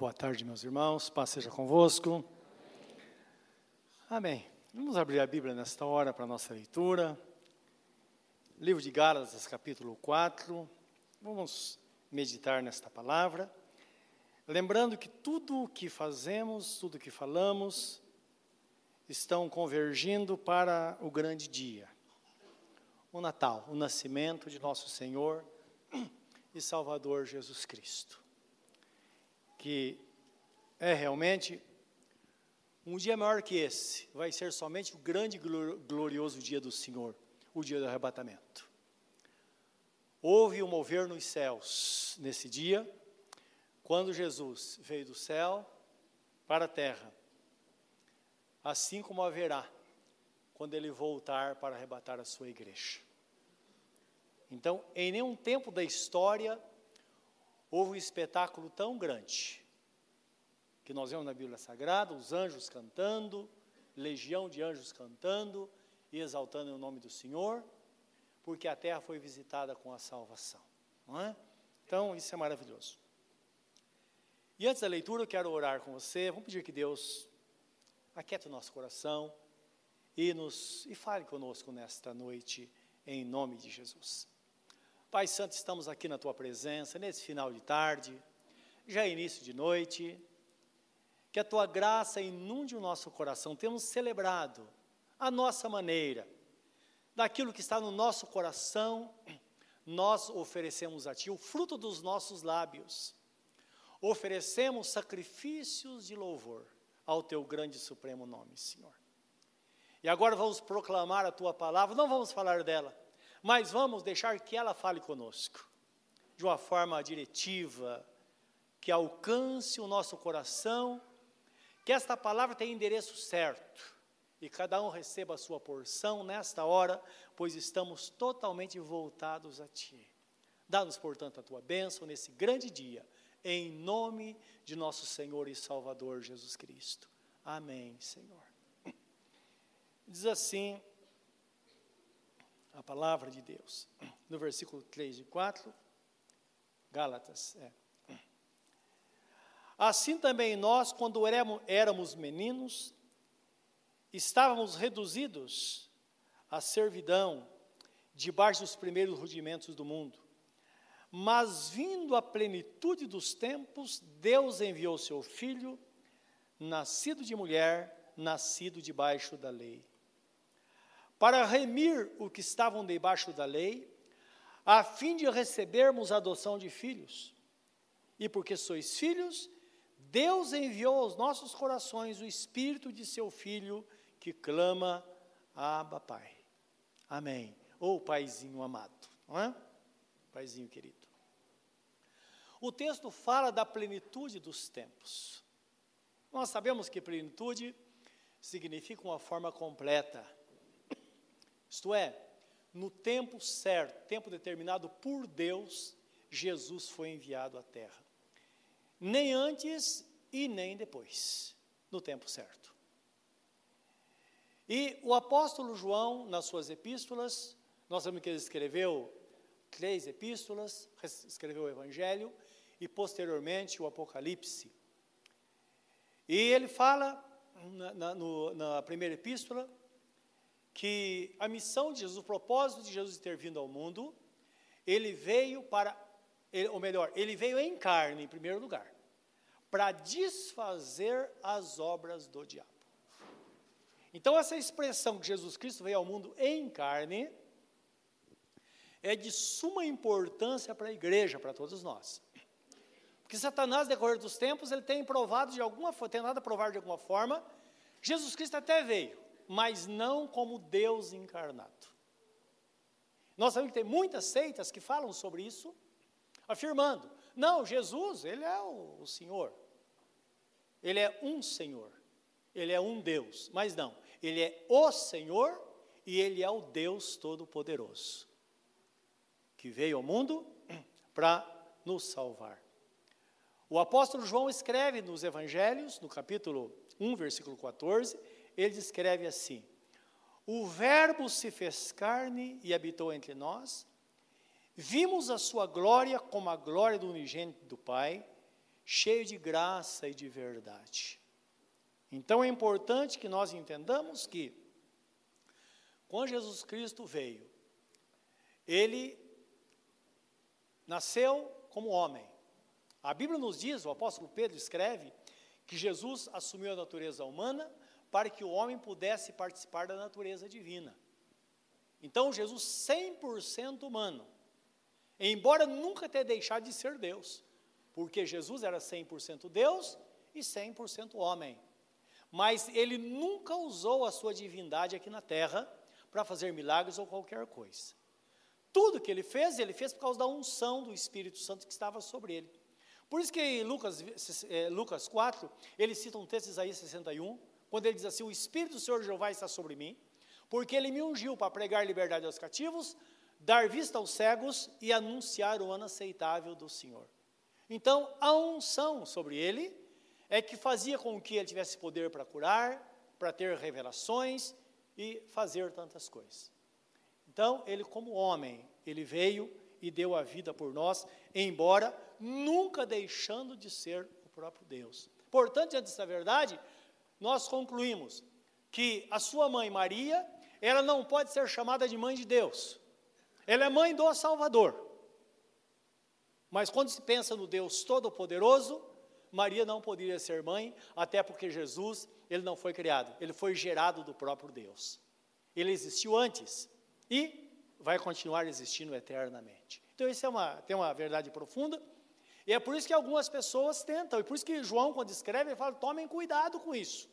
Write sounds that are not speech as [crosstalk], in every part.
Boa tarde, meus irmãos. Paz seja convosco. Amém. Vamos abrir a Bíblia nesta hora para a nossa leitura. Livro de Gálatas, capítulo 4. Vamos meditar nesta palavra. Lembrando que tudo o que fazemos, tudo o que falamos, estão convergindo para o grande dia. O Natal, o nascimento de nosso Senhor e Salvador Jesus Cristo que é realmente um dia maior que esse, vai ser somente o grande glorioso dia do Senhor, o dia do arrebatamento. Houve um mover nos céus nesse dia, quando Jesus veio do céu para a terra, assim como haverá quando ele voltar para arrebatar a sua igreja. Então, em nenhum tempo da história houve um espetáculo tão grande que nós vemos na Bíblia Sagrada, os anjos cantando, legião de anjos cantando e exaltando o nome do Senhor, porque a terra foi visitada com a salvação, não é? Então, isso é maravilhoso. E antes da leitura, eu quero orar com você. Vamos pedir que Deus aquiete o nosso coração e nos e fale conosco nesta noite em nome de Jesus. Pai Santo, estamos aqui na tua presença, nesse final de tarde, já é início de noite, que a tua graça inunde o nosso coração. Temos celebrado a nossa maneira, daquilo que está no nosso coração, nós oferecemos a ti o fruto dos nossos lábios. Oferecemos sacrifícios de louvor ao teu grande e supremo nome, Senhor. E agora vamos proclamar a tua palavra, não vamos falar dela, mas vamos deixar que ela fale conosco, de uma forma diretiva, que alcance o nosso coração, que esta palavra tenha endereço certo, e cada um receba a sua porção nesta hora, pois estamos totalmente voltados a Ti. Dá-nos, portanto, a Tua bênção nesse grande dia, em nome de nosso Senhor e Salvador Jesus Cristo. Amém, Senhor. Diz assim a palavra de Deus. No versículo 3 e 4, Gálatas, é. Assim também nós, quando éramos meninos, estávamos reduzidos à servidão, debaixo dos primeiros rudimentos do mundo. Mas vindo a plenitude dos tempos, Deus enviou seu filho, nascido de mulher, nascido debaixo da lei para remir o que estavam debaixo da lei, a fim de recebermos a adoção de filhos. E porque sois filhos, Deus enviou aos nossos corações o espírito de seu filho que clama: Abba, Pai. Amém. Ou oh, Paizinho amado, não é? Paizinho querido. O texto fala da plenitude dos tempos. Nós sabemos que plenitude significa uma forma completa isto é, no tempo certo, tempo determinado por Deus, Jesus foi enviado à terra. Nem antes e nem depois, no tempo certo. E o apóstolo João, nas suas epístolas, nós sabemos que ele escreveu três epístolas, escreveu o Evangelho e posteriormente o Apocalipse. E ele fala na, na, no, na primeira epístola que a missão de Jesus, o propósito de Jesus ter vindo ao mundo, ele veio para, ou melhor, ele veio em carne, em primeiro lugar, para desfazer as obras do diabo. Então, essa expressão que Jesus Cristo veio ao mundo em carne é de suma importância para a igreja, para todos nós. Porque Satanás, no decorrer dos tempos, ele tem provado de alguma forma, tentado provar de alguma forma, Jesus Cristo até veio, mas não como Deus encarnado. Nós sabemos que tem muitas seitas que falam sobre isso, afirmando: não, Jesus, ele é o, o Senhor, ele é um Senhor, ele é um Deus, mas não, ele é o Senhor e ele é o Deus Todo-Poderoso, que veio ao mundo [clears throat] para nos salvar. O apóstolo João escreve nos Evangelhos, no capítulo 1, versículo 14, ele descreve assim: O Verbo se fez carne e habitou entre nós, vimos a sua glória como a glória do unigênito do Pai, cheio de graça e de verdade. Então é importante que nós entendamos que, quando Jesus Cristo veio, ele nasceu como homem. A Bíblia nos diz, o apóstolo Pedro escreve, que Jesus assumiu a natureza humana para que o homem pudesse participar da natureza divina. Então, Jesus 100% humano, embora nunca tenha deixado de ser Deus, porque Jesus era 100% Deus e 100% homem. Mas ele nunca usou a sua divindade aqui na terra para fazer milagres ou qualquer coisa. Tudo que ele fez, ele fez por causa da unção do Espírito Santo que estava sobre ele. Por isso que Lucas, eh, Lucas 4, ele cita um texto de Isaías 61, quando ele diz assim: O Espírito do Senhor Jeová está sobre mim, porque ele me ungiu para pregar liberdade aos cativos, dar vista aos cegos e anunciar o ano aceitável do Senhor. Então, a unção sobre ele é que fazia com que ele tivesse poder para curar, para ter revelações e fazer tantas coisas. Então, ele, como homem, ele veio e deu a vida por nós, embora nunca deixando de ser o próprio Deus. Portanto, diante dessa verdade, nós concluímos que a sua mãe Maria, ela não pode ser chamada de mãe de Deus. Ela é mãe do Salvador. Mas quando se pensa no Deus Todo-Poderoso, Maria não poderia ser mãe, até porque Jesus, ele não foi criado, ele foi gerado do próprio Deus. Ele existiu antes e vai continuar existindo eternamente. Então, isso é uma, tem uma verdade profunda, e é por isso que algumas pessoas tentam, e por isso que João, quando escreve, ele fala: tomem cuidado com isso.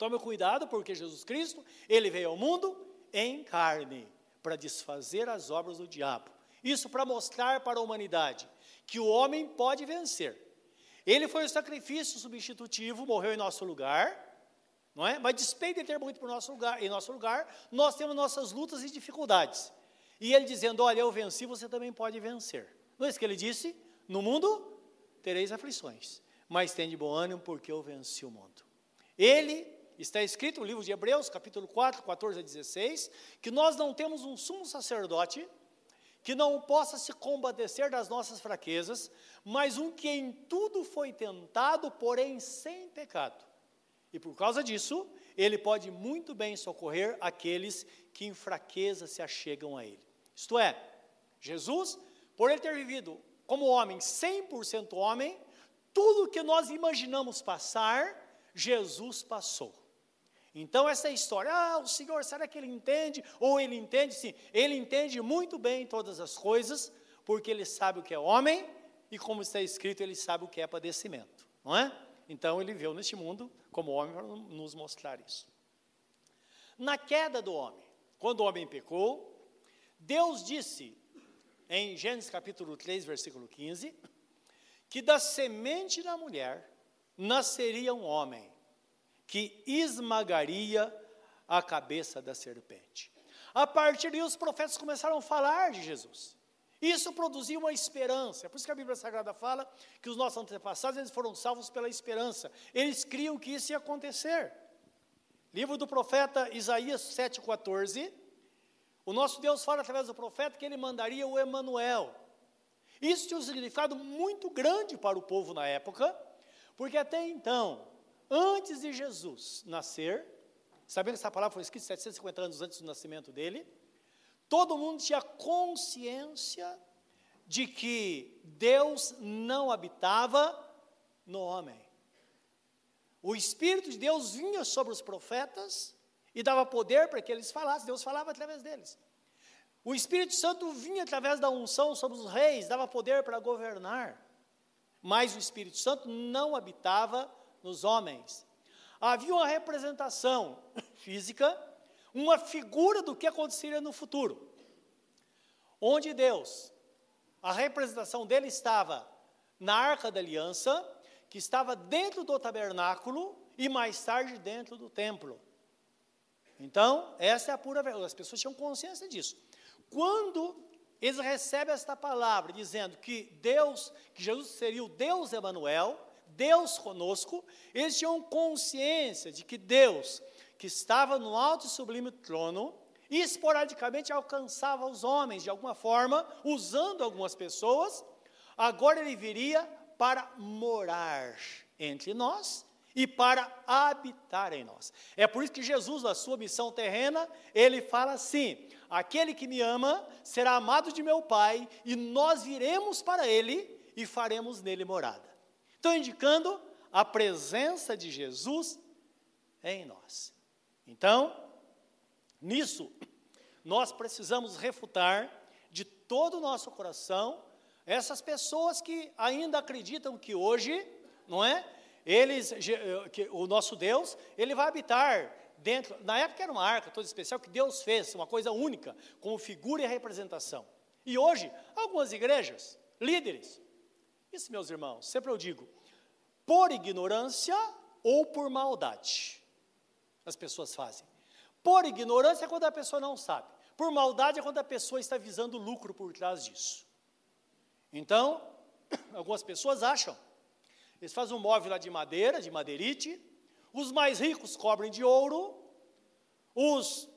Tomem cuidado, porque Jesus Cristo, ele veio ao mundo em carne, para desfazer as obras do diabo. Isso para mostrar para a humanidade que o homem pode vencer. Ele foi o sacrifício substitutivo, morreu em nosso lugar, não é? Mas despeito de ter muito por nosso lugar, em nosso lugar, nós temos nossas lutas e dificuldades. E ele dizendo: Olha, eu venci, você também pode vencer. Não é isso que ele disse? No mundo tereis aflições, mas tem de bom ânimo, porque eu venci o mundo. Ele, está escrito no livro de Hebreus, capítulo 4, 14 a 16, que nós não temos um sumo sacerdote que não possa se compadecer das nossas fraquezas, mas um que em tudo foi tentado, porém sem pecado. E por causa disso, ele pode muito bem socorrer aqueles que em fraqueza se achegam a ele. Isto é, Jesus, por ele ter vivido como homem, 100% homem, tudo que nós imaginamos passar, Jesus passou. Então, essa história, ah, o Senhor, será que ele entende? Ou ele entende? Sim, ele entende muito bem todas as coisas, porque ele sabe o que é homem, e como está escrito, ele sabe o que é padecimento, não é? Então, ele veio neste mundo como homem para nos mostrar isso. Na queda do homem, quando o homem pecou, Deus disse, em Gênesis capítulo 3, versículo 15, que da semente da mulher nasceria um homem que esmagaria a cabeça da serpente. A partir daí, os profetas começaram a falar de Jesus. Isso produzia uma esperança. É por isso que a Bíblia Sagrada fala que os nossos antepassados eles foram salvos pela esperança. Eles criam que isso ia acontecer. Livro do profeta Isaías 7,14. O nosso Deus fala através do profeta que ele mandaria o Emanuel. Isso tinha um significado muito grande para o povo na época, porque até então, antes de Jesus nascer, sabendo que essa palavra foi escrita 750 anos antes do nascimento dele, todo mundo tinha consciência de que Deus não habitava no homem. O Espírito de Deus vinha sobre os profetas e dava poder para que eles falassem, Deus falava através deles. O Espírito Santo vinha através da unção sobre os reis, dava poder para governar. Mas o Espírito Santo não habitava nos homens. Havia uma representação [laughs] física, uma figura do que aconteceria no futuro. Onde Deus, a representação dele estava na arca da aliança, que estava dentro do tabernáculo e mais tarde dentro do templo. Então, essa é a pura verdade. As pessoas tinham consciência disso. Quando eles recebem esta palavra dizendo que Deus, que Jesus seria o Deus Emanuel, Deus conosco, eles tinham consciência de que Deus, que estava no alto e sublime trono, esporadicamente alcançava os homens de alguma forma, usando algumas pessoas, agora ele viria para morar entre nós e para habitar em nós. É por isso que Jesus, na sua missão terrena, ele fala assim: Aquele que me ama será amado de meu Pai, e nós viremos para ele e faremos nele morada. Então, indicando a presença de Jesus em nós. Então, nisso, nós precisamos refutar de todo o nosso coração essas pessoas que ainda acreditam que hoje, não é? Eles, que o nosso Deus, ele vai habitar dentro. Na época era uma arca toda especial que Deus fez, uma coisa única, com figura e representação. E hoje, algumas igrejas, líderes, isso, meus irmãos, sempre eu digo, por ignorância ou por maldade, as pessoas fazem. Por ignorância é quando a pessoa não sabe. Por maldade é quando a pessoa está visando lucro por trás disso. Então, [coughs] algumas pessoas acham, eles fazem um móvel lá de madeira, de madeirite, os mais ricos cobrem de ouro, os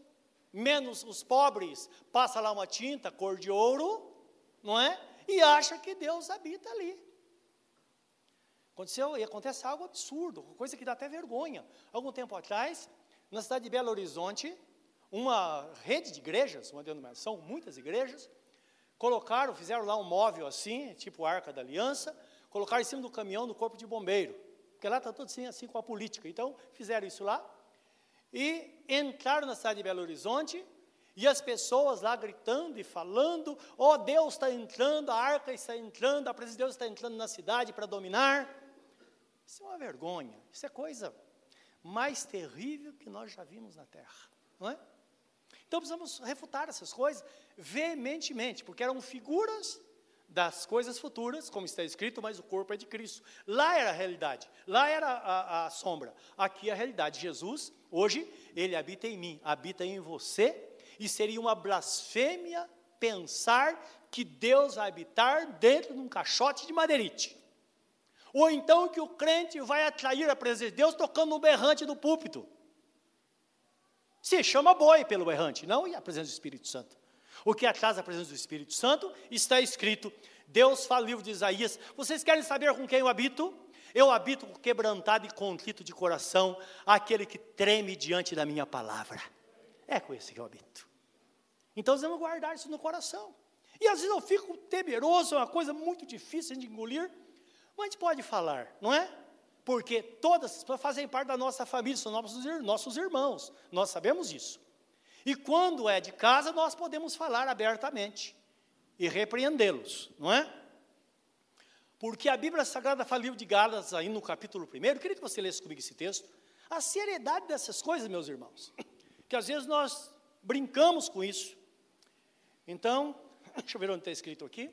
menos, os pobres, passa lá uma tinta cor de ouro, não é? E acha que Deus habita ali. Aconteceu, e acontece algo absurdo, coisa que dá até vergonha. Algum tempo atrás, na cidade de Belo Horizonte, uma rede de igrejas, uma denominação, muitas igrejas, colocaram, fizeram lá um móvel assim, tipo Arca da Aliança, colocaram em cima do caminhão do corpo de bombeiro, porque lá está tudo assim, assim com a política. Então, fizeram isso lá e entraram na cidade de Belo Horizonte e as pessoas lá gritando e falando: Oh, Deus está entrando, a arca está entrando, a presença de Deus está entrando na cidade para dominar. Isso é uma vergonha, isso é coisa mais terrível que nós já vimos na terra, não é? Então precisamos refutar essas coisas veementemente, porque eram figuras das coisas futuras, como está escrito, mas o corpo é de Cristo. Lá era a realidade, lá era a, a, sombra, aqui é a realidade. Jesus, hoje, ele habita em mim, habita em você, e seria uma blasfêmia pensar que Deus vai habitar dentro de um caixote de madeirite. Ou então que o crente vai atrair a presença de Deus tocando um berrante do púlpito. Se chama boi pelo berrante, não e a presença do Espírito Santo. O que atrás da presença do Espírito Santo está escrito. Deus fala no livro de Isaías: Vocês querem saber com quem eu habito? Eu habito com quebrantado e contrito de coração, aquele que treme diante da minha palavra. É com esse que eu habito. Então, vamos guardar isso no coração. E às vezes eu fico temeroso, é uma coisa muito difícil de engolir, mas a gente pode falar, não é? Porque todas fazem parte da nossa família, são nossos, nossos irmãos, nós sabemos isso. E quando é de casa, nós podemos falar abertamente e repreendê-los, não é? Porque a Bíblia Sagrada fala livro de Gálatas, aí no capítulo 1, eu queria que você lesse comigo esse texto, a seriedade dessas coisas, meus irmãos, que às vezes nós brincamos com isso. Então, [coughs] deixa eu ver onde está escrito aqui.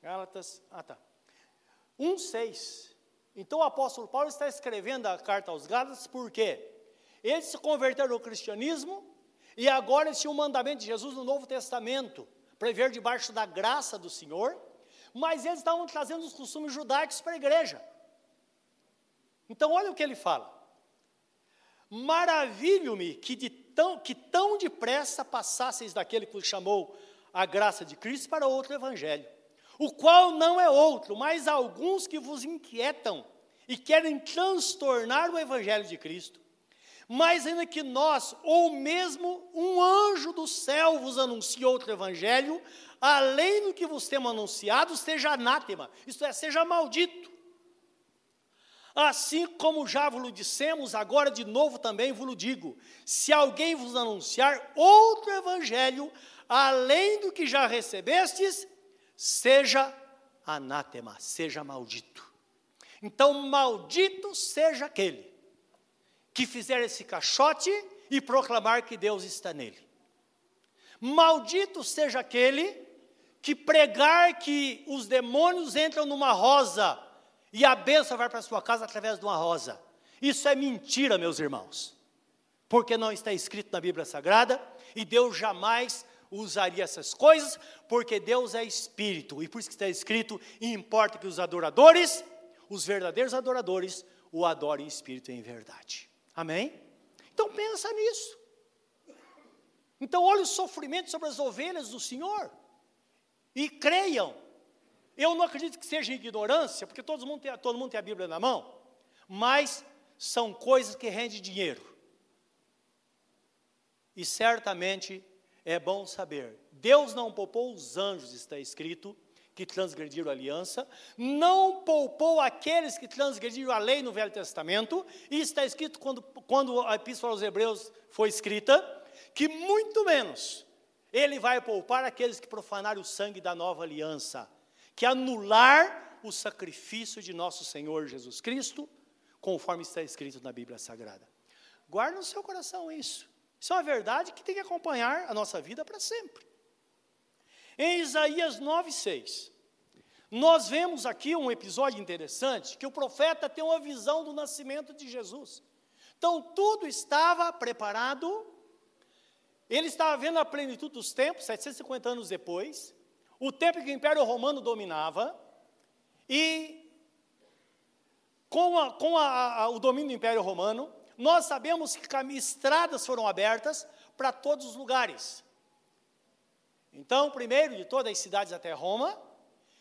Gálatas, ah tá. 1,6. Então o apóstolo Paulo está escrevendo a carta aos Gálatas porque eles se converteram ao cristianismo e agora eles tinham o mandamento de Jesus no Novo Testamento, para viver debaixo da graça do Senhor, mas eles estavam trazendo os costumes judaicos para a igreja. Então, olha o que ele fala. Maravilho-me que, de tão, que tão depressa passasseis daquele que vos chamou a graça de Cristo para outro evangelho, o qual não é outro, mas alguns que vos inquietam e querem transtornar o evangelho de Cristo mas ainda que nós, ou mesmo um anjo do céu vos anuncie outro evangelho, além do que vos temos anunciado, seja anátema, isto é, seja maldito. Assim como já vos dissemos, agora de novo também vos digo: se alguém vos anunciar outro evangelho, além do que já recebestes, seja anátema, seja maldito. Então, maldito seja aquele que fizer esse caixote e proclamar que Deus está nele. Maldito seja aquele que pregar que os demônios entram numa rosa e a bênção vai para sua casa através de uma rosa. Isso é mentira, meus irmãos, porque não está escrito na Bíblia Sagrada e Deus jamais usaria essas coisas, porque Deus é espírito e por isso que está escrito: importa que os adoradores, os verdadeiros adoradores, o adorem em espírito e em verdade. Amém? Então pensa nisso. Então olhe o sofrimento sobre as ovelhas do Senhor e creiam Eu não acredito que seja ignorância, porque todo mundo tem, todo mundo tem a Bíblia na mão, mas são coisas que rendem dinheiro. E certamente é bom saber: Deus não poupou os anjos, está escrito, que transgrediram a aliança, não poupou aqueles que transgrediram a lei no Velho Testamento, e está escrito quando, quando a Epístola aos Hebreus foi escrita, que muito menos ele vai poupar aqueles que profanaram o sangue da nova aliança, que anular o sacrifício de nosso Senhor Jesus Cristo, conforme está escrito na Bíblia Sagrada. Guarde no seu coração isso. Isso é uma verdade que tem que acompanhar a nossa vida para sempre. Em Isaías 9,6, nós vemos aqui um episódio interessante, que o profeta tem uma visão do nascimento de Jesus. Então, tudo estava preparado, ele estava vendo a plenitude dos tempos, 750 anos depois, o tempo em que o Império Romano dominava, e com, a, com a, a, o domínio do Império Romano, nós sabemos que estradas foram abertas para todos os lugares. Então, primeiro de todas as cidades até Roma,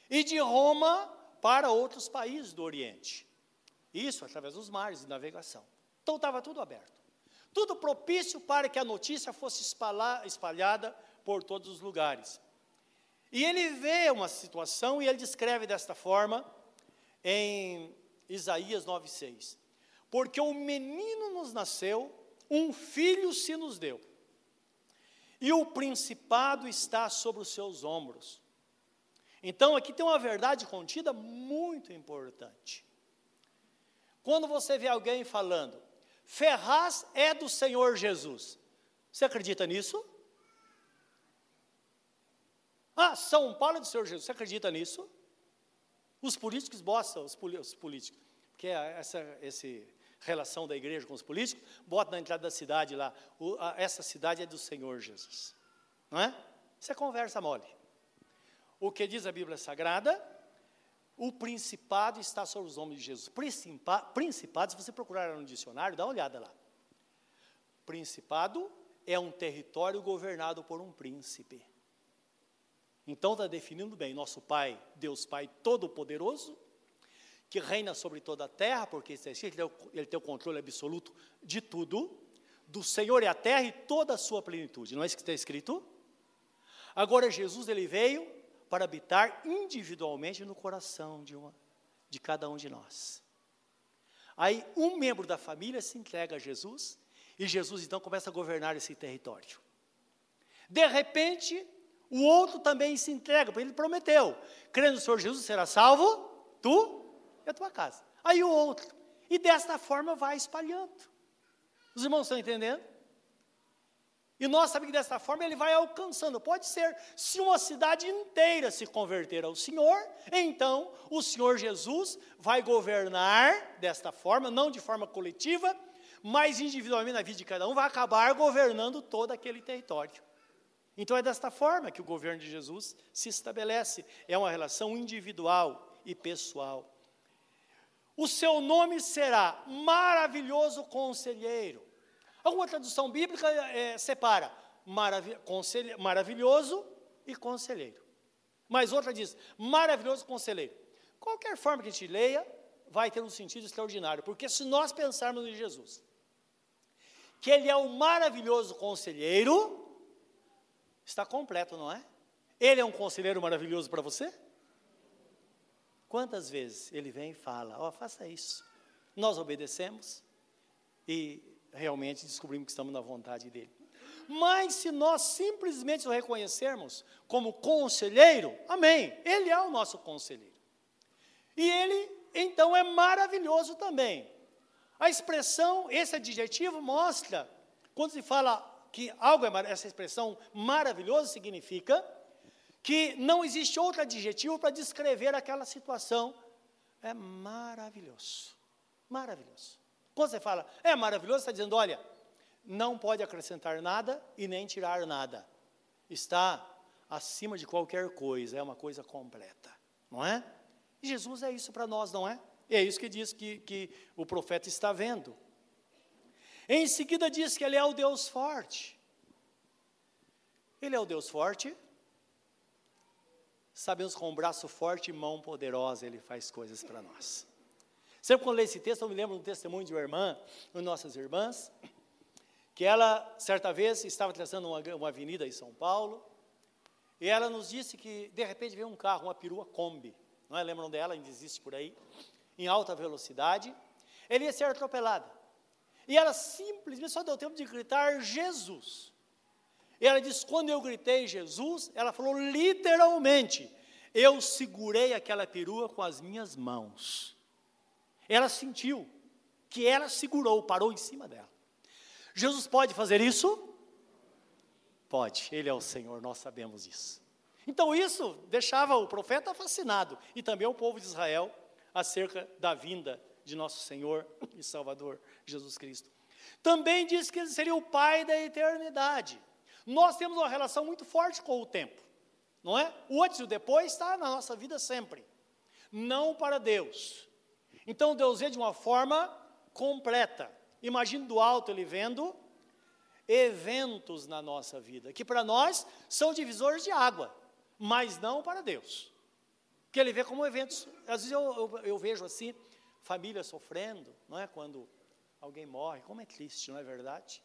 e de Roma para outros países do Oriente. Isso através dos mares de navegação. Então estava tudo aberto. Tudo propício para que a notícia fosse espalhada por todos os lugares. E ele vê uma situação e ele descreve desta forma em Isaías 9,6. Porque o menino nos nasceu, um filho se nos deu e o principado está sobre os seus ombros. Então, aqui tem uma verdade contida muito importante. Quando você vê alguém falando, Ferraz é do Senhor Jesus, você acredita nisso? Ah, São Paulo é do Senhor Jesus, você acredita nisso? Os políticos botam, os, políticos, porque é essa, esse relação da igreja com os políticos, bota na entrada da cidade lá, o, a, essa cidade é do Senhor Jesus. Não é? Isso é conversa mole. O que diz a Bíblia Sagrada? O principado está sobre os homens de Jesus. Principa, principado, se você procurar no dicionário, dá uma olhada lá. Principado é um território governado por um príncipe. Então está definindo bem, nosso Pai, Deus Pai Todo-Poderoso, que reina sobre toda a terra, porque ele tem o controle absoluto de tudo, do Senhor é a terra e toda a sua plenitude. Não é isso que está escrito? Agora Jesus ele veio para habitar individualmente no coração de, uma, de cada um de nós. Aí um membro da família se entrega a Jesus e Jesus então começa a governar esse território. De repente, o outro também se entrega, porque ele prometeu: crendo no Senhor Jesus será salvo, tu e a tua casa. Aí o outro. E desta forma vai espalhando. Os irmãos estão entendendo? E nós sabemos que desta forma ele vai alcançando. Pode ser, se uma cidade inteira se converter ao Senhor, então o Senhor Jesus vai governar desta forma, não de forma coletiva, mas individualmente na vida de cada um, vai acabar governando todo aquele território. Então é desta forma que o governo de Jesus se estabelece. É uma relação individual e pessoal. O seu nome será maravilhoso conselheiro. Alguma tradução bíblica é, separa marav maravilhoso e conselheiro. Mas outra diz maravilhoso conselheiro. Qualquer forma que a gente leia, vai ter um sentido extraordinário, porque se nós pensarmos em Jesus, que Ele é o maravilhoso conselheiro, está completo, não é? Ele é um conselheiro maravilhoso para você? Quantas vezes ele vem e fala: Ó, oh, faça isso. Nós obedecemos e realmente descobrimos que estamos na vontade dele. Mas se nós simplesmente o reconhecermos como conselheiro, amém, ele é o nosso conselheiro. E ele, então, é maravilhoso também. A expressão, esse adjetivo mostra, quando se fala que algo é, essa expressão maravilhoso significa que não existe outro adjetivo para descrever aquela situação. É maravilhoso. Maravilhoso. Quando você fala, é maravilhoso, está dizendo, olha, não pode acrescentar nada e nem tirar nada. Está acima de qualquer coisa, é uma coisa completa, não é? E Jesus é isso para nós, não é? E é isso que diz que, que o profeta está vendo. Em seguida diz que ele é o Deus forte. Ele é o Deus forte, sabemos com um braço forte e mão poderosa ele faz coisas para nós. Sempre quando leio esse texto, eu me lembro do testemunho de uma irmã, de nossas irmãs, que ela, certa vez, estava atravessando uma, uma avenida em São Paulo, e ela nos disse que, de repente, veio um carro, uma perua Kombi, não é? Lembram dela? Ainda existe por aí, em alta velocidade. Ele ia ser atropelado. E ela simplesmente só deu tempo de gritar Jesus. E ela disse: quando eu gritei Jesus, ela falou literalmente: eu segurei aquela perua com as minhas mãos. Ela sentiu que ela segurou, parou em cima dela. Jesus pode fazer isso? Pode, Ele é o Senhor, nós sabemos isso. Então isso deixava o profeta fascinado e também o povo de Israel acerca da vinda de nosso Senhor e Salvador Jesus Cristo. Também diz que ele seria o Pai da eternidade. Nós temos uma relação muito forte com o tempo, não é? O antes e o depois está na nossa vida sempre, não para Deus. Então Deus vê de uma forma completa. Imagine do alto ele vendo eventos na nossa vida, que para nós são divisores de água, mas não para Deus. Que ele vê como eventos. Às vezes eu, eu, eu vejo assim, família sofrendo, não é? Quando alguém morre, como é triste, não é verdade?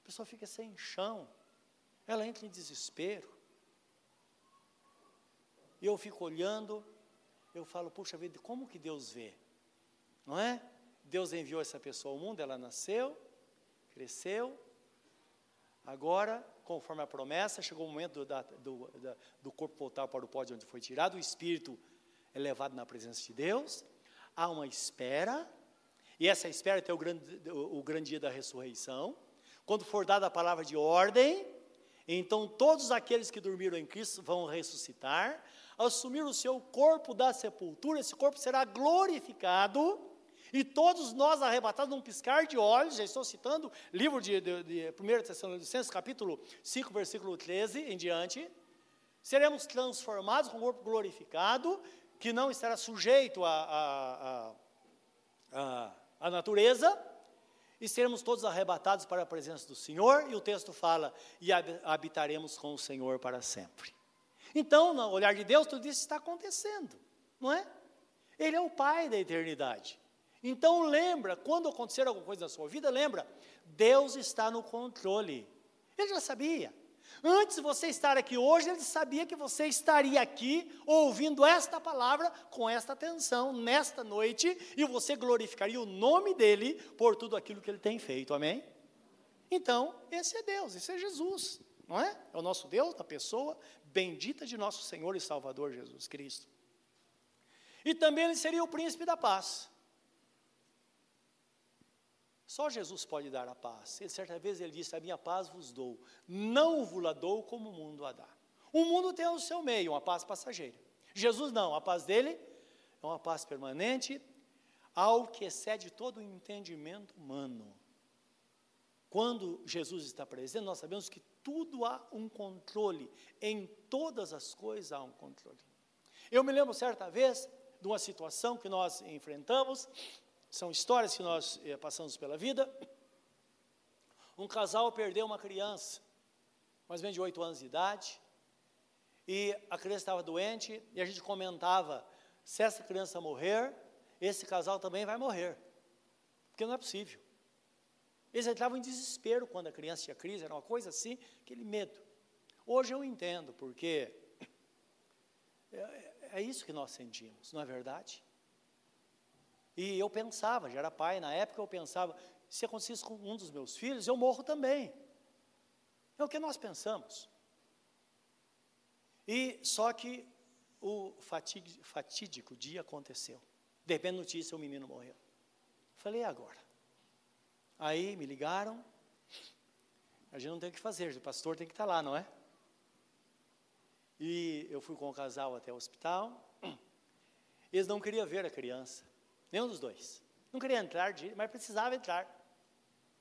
A pessoa fica sem chão, ela entra em desespero. E eu fico olhando, eu falo, puxa vida, como que Deus vê? Não é? Deus enviou essa pessoa ao mundo, ela nasceu, cresceu, agora, conforme a promessa, chegou o momento do, da, do, da, do corpo voltar para o pódio onde foi tirado, o espírito é levado na presença de Deus, há uma espera, e essa espera tem o grande, o, o grande dia da ressurreição, quando for dada a palavra de ordem, então todos aqueles que dormiram em Cristo vão ressuscitar, assumir o seu corpo da sepultura, esse corpo será glorificado, e todos nós arrebatados num piscar de olhos, já estou citando livro de, de, de 1 Tessalonicenses, capítulo 5, versículo 13 em diante, seremos transformados com o corpo glorificado, que não estará sujeito à, à, à natureza, e todos arrebatados para a presença do Senhor, e o texto fala, e habitaremos com o Senhor para sempre. Então, no olhar de Deus, tudo isso está acontecendo, não é? Ele é o Pai da eternidade. Então lembra, quando acontecer alguma coisa na sua vida, lembra, Deus está no controle. Ele já sabia. Antes de você estar aqui hoje, ele sabia que você estaria aqui ouvindo esta palavra com esta atenção nesta noite e você glorificaria o nome dele por tudo aquilo que ele tem feito. Amém? Então, esse é Deus, esse é Jesus, não é? É o nosso Deus, a pessoa bendita de nosso Senhor e Salvador Jesus Cristo. E também ele seria o príncipe da paz. Só Jesus pode dar a paz. Ele, certa vez ele disse: A minha paz vos dou, não vos la dou como o mundo a dá. O mundo tem o seu meio, uma paz passageira. Jesus não, a paz dele é uma paz permanente, algo que excede todo o entendimento humano. Quando Jesus está presente, nós sabemos que tudo há um controle, em todas as coisas há um controle. Eu me lembro certa vez de uma situação que nós enfrentamos, são histórias que nós eh, passamos pela vida. Um casal perdeu uma criança, mais ou menos de oito anos de idade, e a criança estava doente, e a gente comentava: se essa criança morrer, esse casal também vai morrer, porque não é possível. Eles entravam em desespero quando a criança tinha crise, era uma coisa assim, aquele medo. Hoje eu entendo, porque é, é, é isso que nós sentimos, não é verdade? E eu pensava, já era pai na época, eu pensava, se acontecesse com um dos meus filhos, eu morro também. É o que nós pensamos. E só que o fatídico dia aconteceu. De repente, notícia, o menino morreu. Falei, agora? Aí me ligaram, a gente não tem o que fazer, o pastor tem que estar lá, não é? E eu fui com o casal até o hospital. [clears throat] Eles não queriam ver a criança. Nenhum dos dois. Não queria entrar, mas precisava entrar.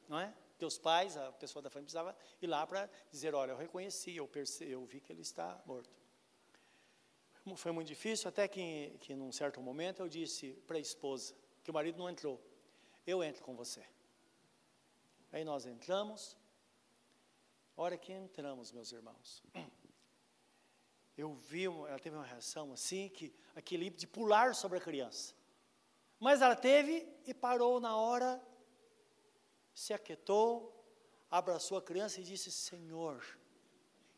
Não é? Os pais, a pessoa da família precisava ir lá para dizer, olha, eu reconheci, eu, percebi, eu vi que ele está morto. Foi muito difícil, até que, que num certo momento eu disse para a esposa, que o marido não entrou, eu entro com você. Aí nós entramos, hora que entramos, meus irmãos, [clears throat] eu vi, ela teve uma reação assim, que aquele de pular sobre a criança. Mas ela teve e parou na hora, se aquietou, abraçou a criança e disse: Senhor,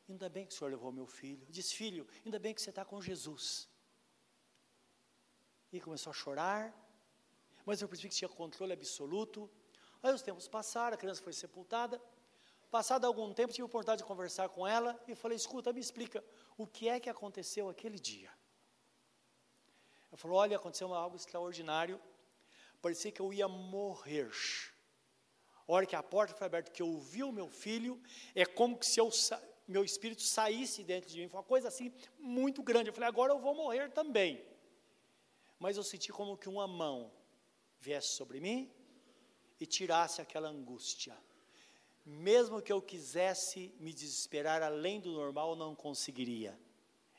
ainda bem que o Senhor levou meu filho. Disse: Filho, ainda bem que você está com Jesus. E começou a chorar, mas eu percebi que tinha controle absoluto. Aí os tempos passaram, a criança foi sepultada. Passado algum tempo, tive a oportunidade de conversar com ela e falei: escuta, me explica, o que é que aconteceu aquele dia? Ela falou: olha, aconteceu algo extraordinário, parecia que eu ia morrer. A hora que a porta foi aberta, que eu ouvi o meu filho, é como se eu, meu espírito saísse dentro de mim. Foi uma coisa assim muito grande. Eu falei: agora eu vou morrer também. Mas eu senti como que uma mão viesse sobre mim e tirasse aquela angústia mesmo que eu quisesse me desesperar além do normal, não conseguiria.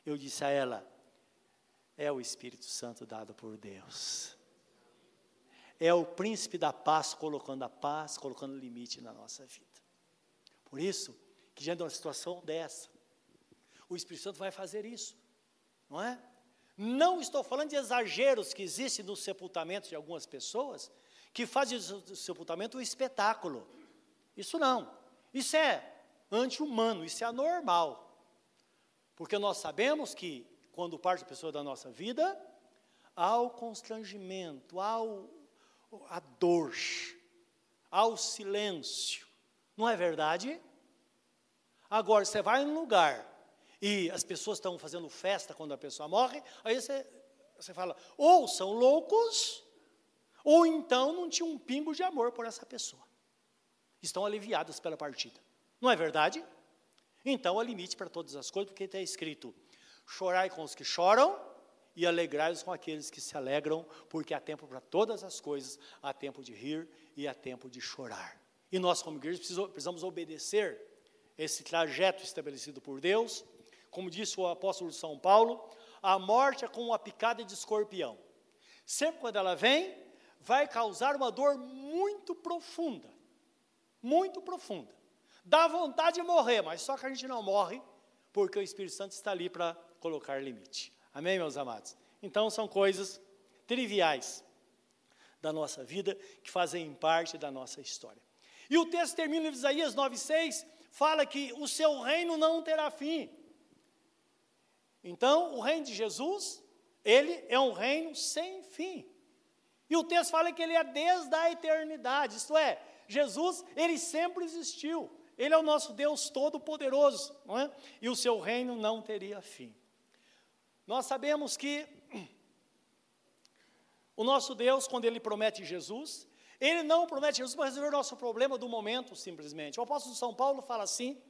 Eu disse a ela: é o Espírito Santo dado por Deus. É o príncipe da paz colocando a paz, colocando limite na nossa vida. Por isso, que diante de uma situação dessa, o Espírito Santo vai fazer isso, não é? Não estou falando de exageros que existem no sepultamento de algumas pessoas, que fazem do sepultamento um espetáculo. Isso não. Isso é anti-humano, isso é anormal. Porque nós sabemos que quando parte a pessoa da nossa vida, há o constrangimento, há o, a dor, há o silêncio. Não é verdade? Agora, você vai num lugar e as pessoas estão fazendo festa quando a pessoa morre, aí você, você fala, ou são loucos, ou então não tinha um pingo de amor por essa pessoa estão aliviadas pela partida. Não é verdade? Então há limite para todas as coisas, porque está escrito: chorai com os que choram e alegrai-vos com aqueles que se alegram, porque há tempo para todas as coisas, há tempo de rir e há tempo de chorar. E nós, como igreja, precisamos obedecer esse trajeto estabelecido por Deus. Como disse o apóstolo São Paulo, a morte é como uma picada de escorpião. Sempre quando ela vem, vai causar uma dor muito profunda muito profunda. Dá vontade de morrer, mas só que a gente não morre, porque o Espírito Santo está ali para colocar limite. Amém, meus amados? Então são coisas triviais da nossa vida que fazem parte da nossa história. E o texto termina em Isaías 9,6, fala que o seu reino não terá fim. Então, o reino de Jesus, ele é um reino sem fim. E o texto fala que ele é desde a eternidade, isto é, Jesus, ele sempre existiu. Ele é o nosso Deus todo-poderoso, não é? E o seu reino não teria fim. Nós sabemos que o nosso Deus, quando ele promete Jesus, ele não promete Jesus para resolver o nosso problema do momento, simplesmente. O apóstolo São Paulo fala assim: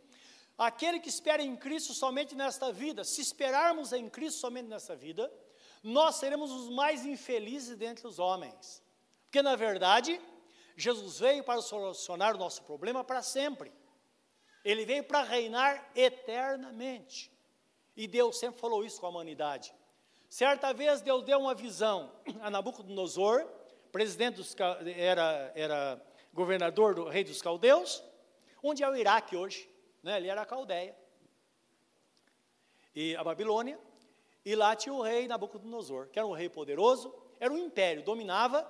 aquele que espera em Cristo somente nesta vida, se esperarmos em Cristo somente nesta vida, nós seremos os mais infelizes dentre os homens. Porque, na verdade, Jesus veio para solucionar o nosso problema para sempre. Ele veio para reinar eternamente. E Deus sempre falou isso com a humanidade. Certa vez Deus deu uma visão a Nabucodonosor, presidente dos, era, era governador do rei dos caldeus, onde é o Iraque hoje, né? ele era a Caldeia. E a Babilônia, e lá tinha o rei Nabucodonosor, que era um rei poderoso, era um império, dominava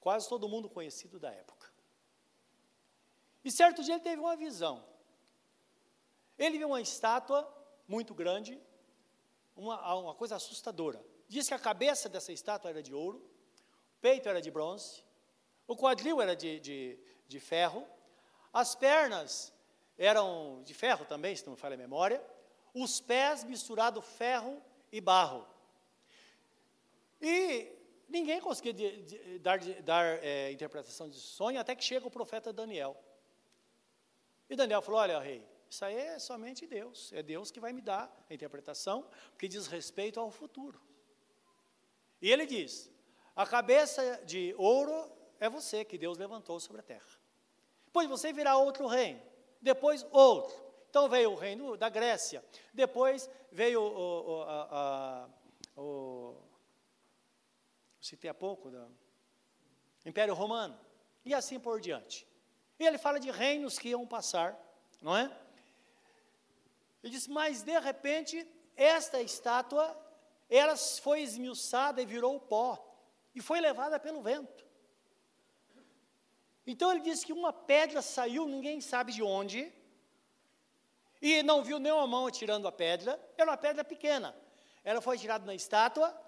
quase todo mundo conhecido da época. E certo dia ele teve uma visão. Ele viu uma estátua muito grande, uma, uma coisa assustadora. Diz que a cabeça dessa estátua era de ouro, o peito era de bronze, o quadril era de, de, de ferro, as pernas eram de ferro também, se não me falha a memória, os pés misturado ferro e barro. E Ninguém conseguia de, de, dar, dar é, interpretação de sonho até que chega o profeta Daniel. E Daniel falou: Olha, rei, isso aí é somente Deus. É Deus que vai me dar a interpretação, porque diz respeito ao futuro. E ele diz: A cabeça de ouro é você que Deus levantou sobre a terra. Depois você virá outro reino, depois outro. Então veio o reino da Grécia, depois veio o, o, a, a, o citei há pouco, do Império Romano, e assim por diante. E ele fala de reinos que iam passar, não é? Ele disse, mas de repente, esta estátua, ela foi esmiuçada e virou pó, e foi levada pelo vento. Então ele disse que uma pedra saiu, ninguém sabe de onde, e não viu nenhuma mão atirando a pedra, era uma pedra pequena. Ela foi tirada na estátua,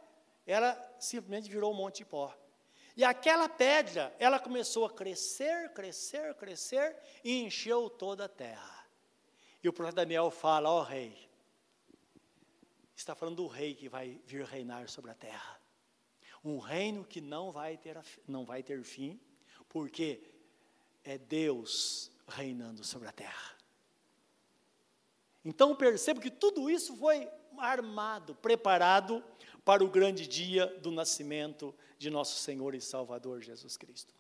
ela simplesmente virou um monte de pó. E aquela pedra, ela começou a crescer, crescer, crescer e encheu toda a terra. E o profeta Daniel fala: Ó oh, rei, está falando do rei que vai vir reinar sobre a terra. Um reino que não vai ter, não vai ter fim, porque é Deus reinando sobre a terra. Então percebo que tudo isso foi armado, preparado para o grande dia do nascimento de nosso Senhor e Salvador Jesus Cristo.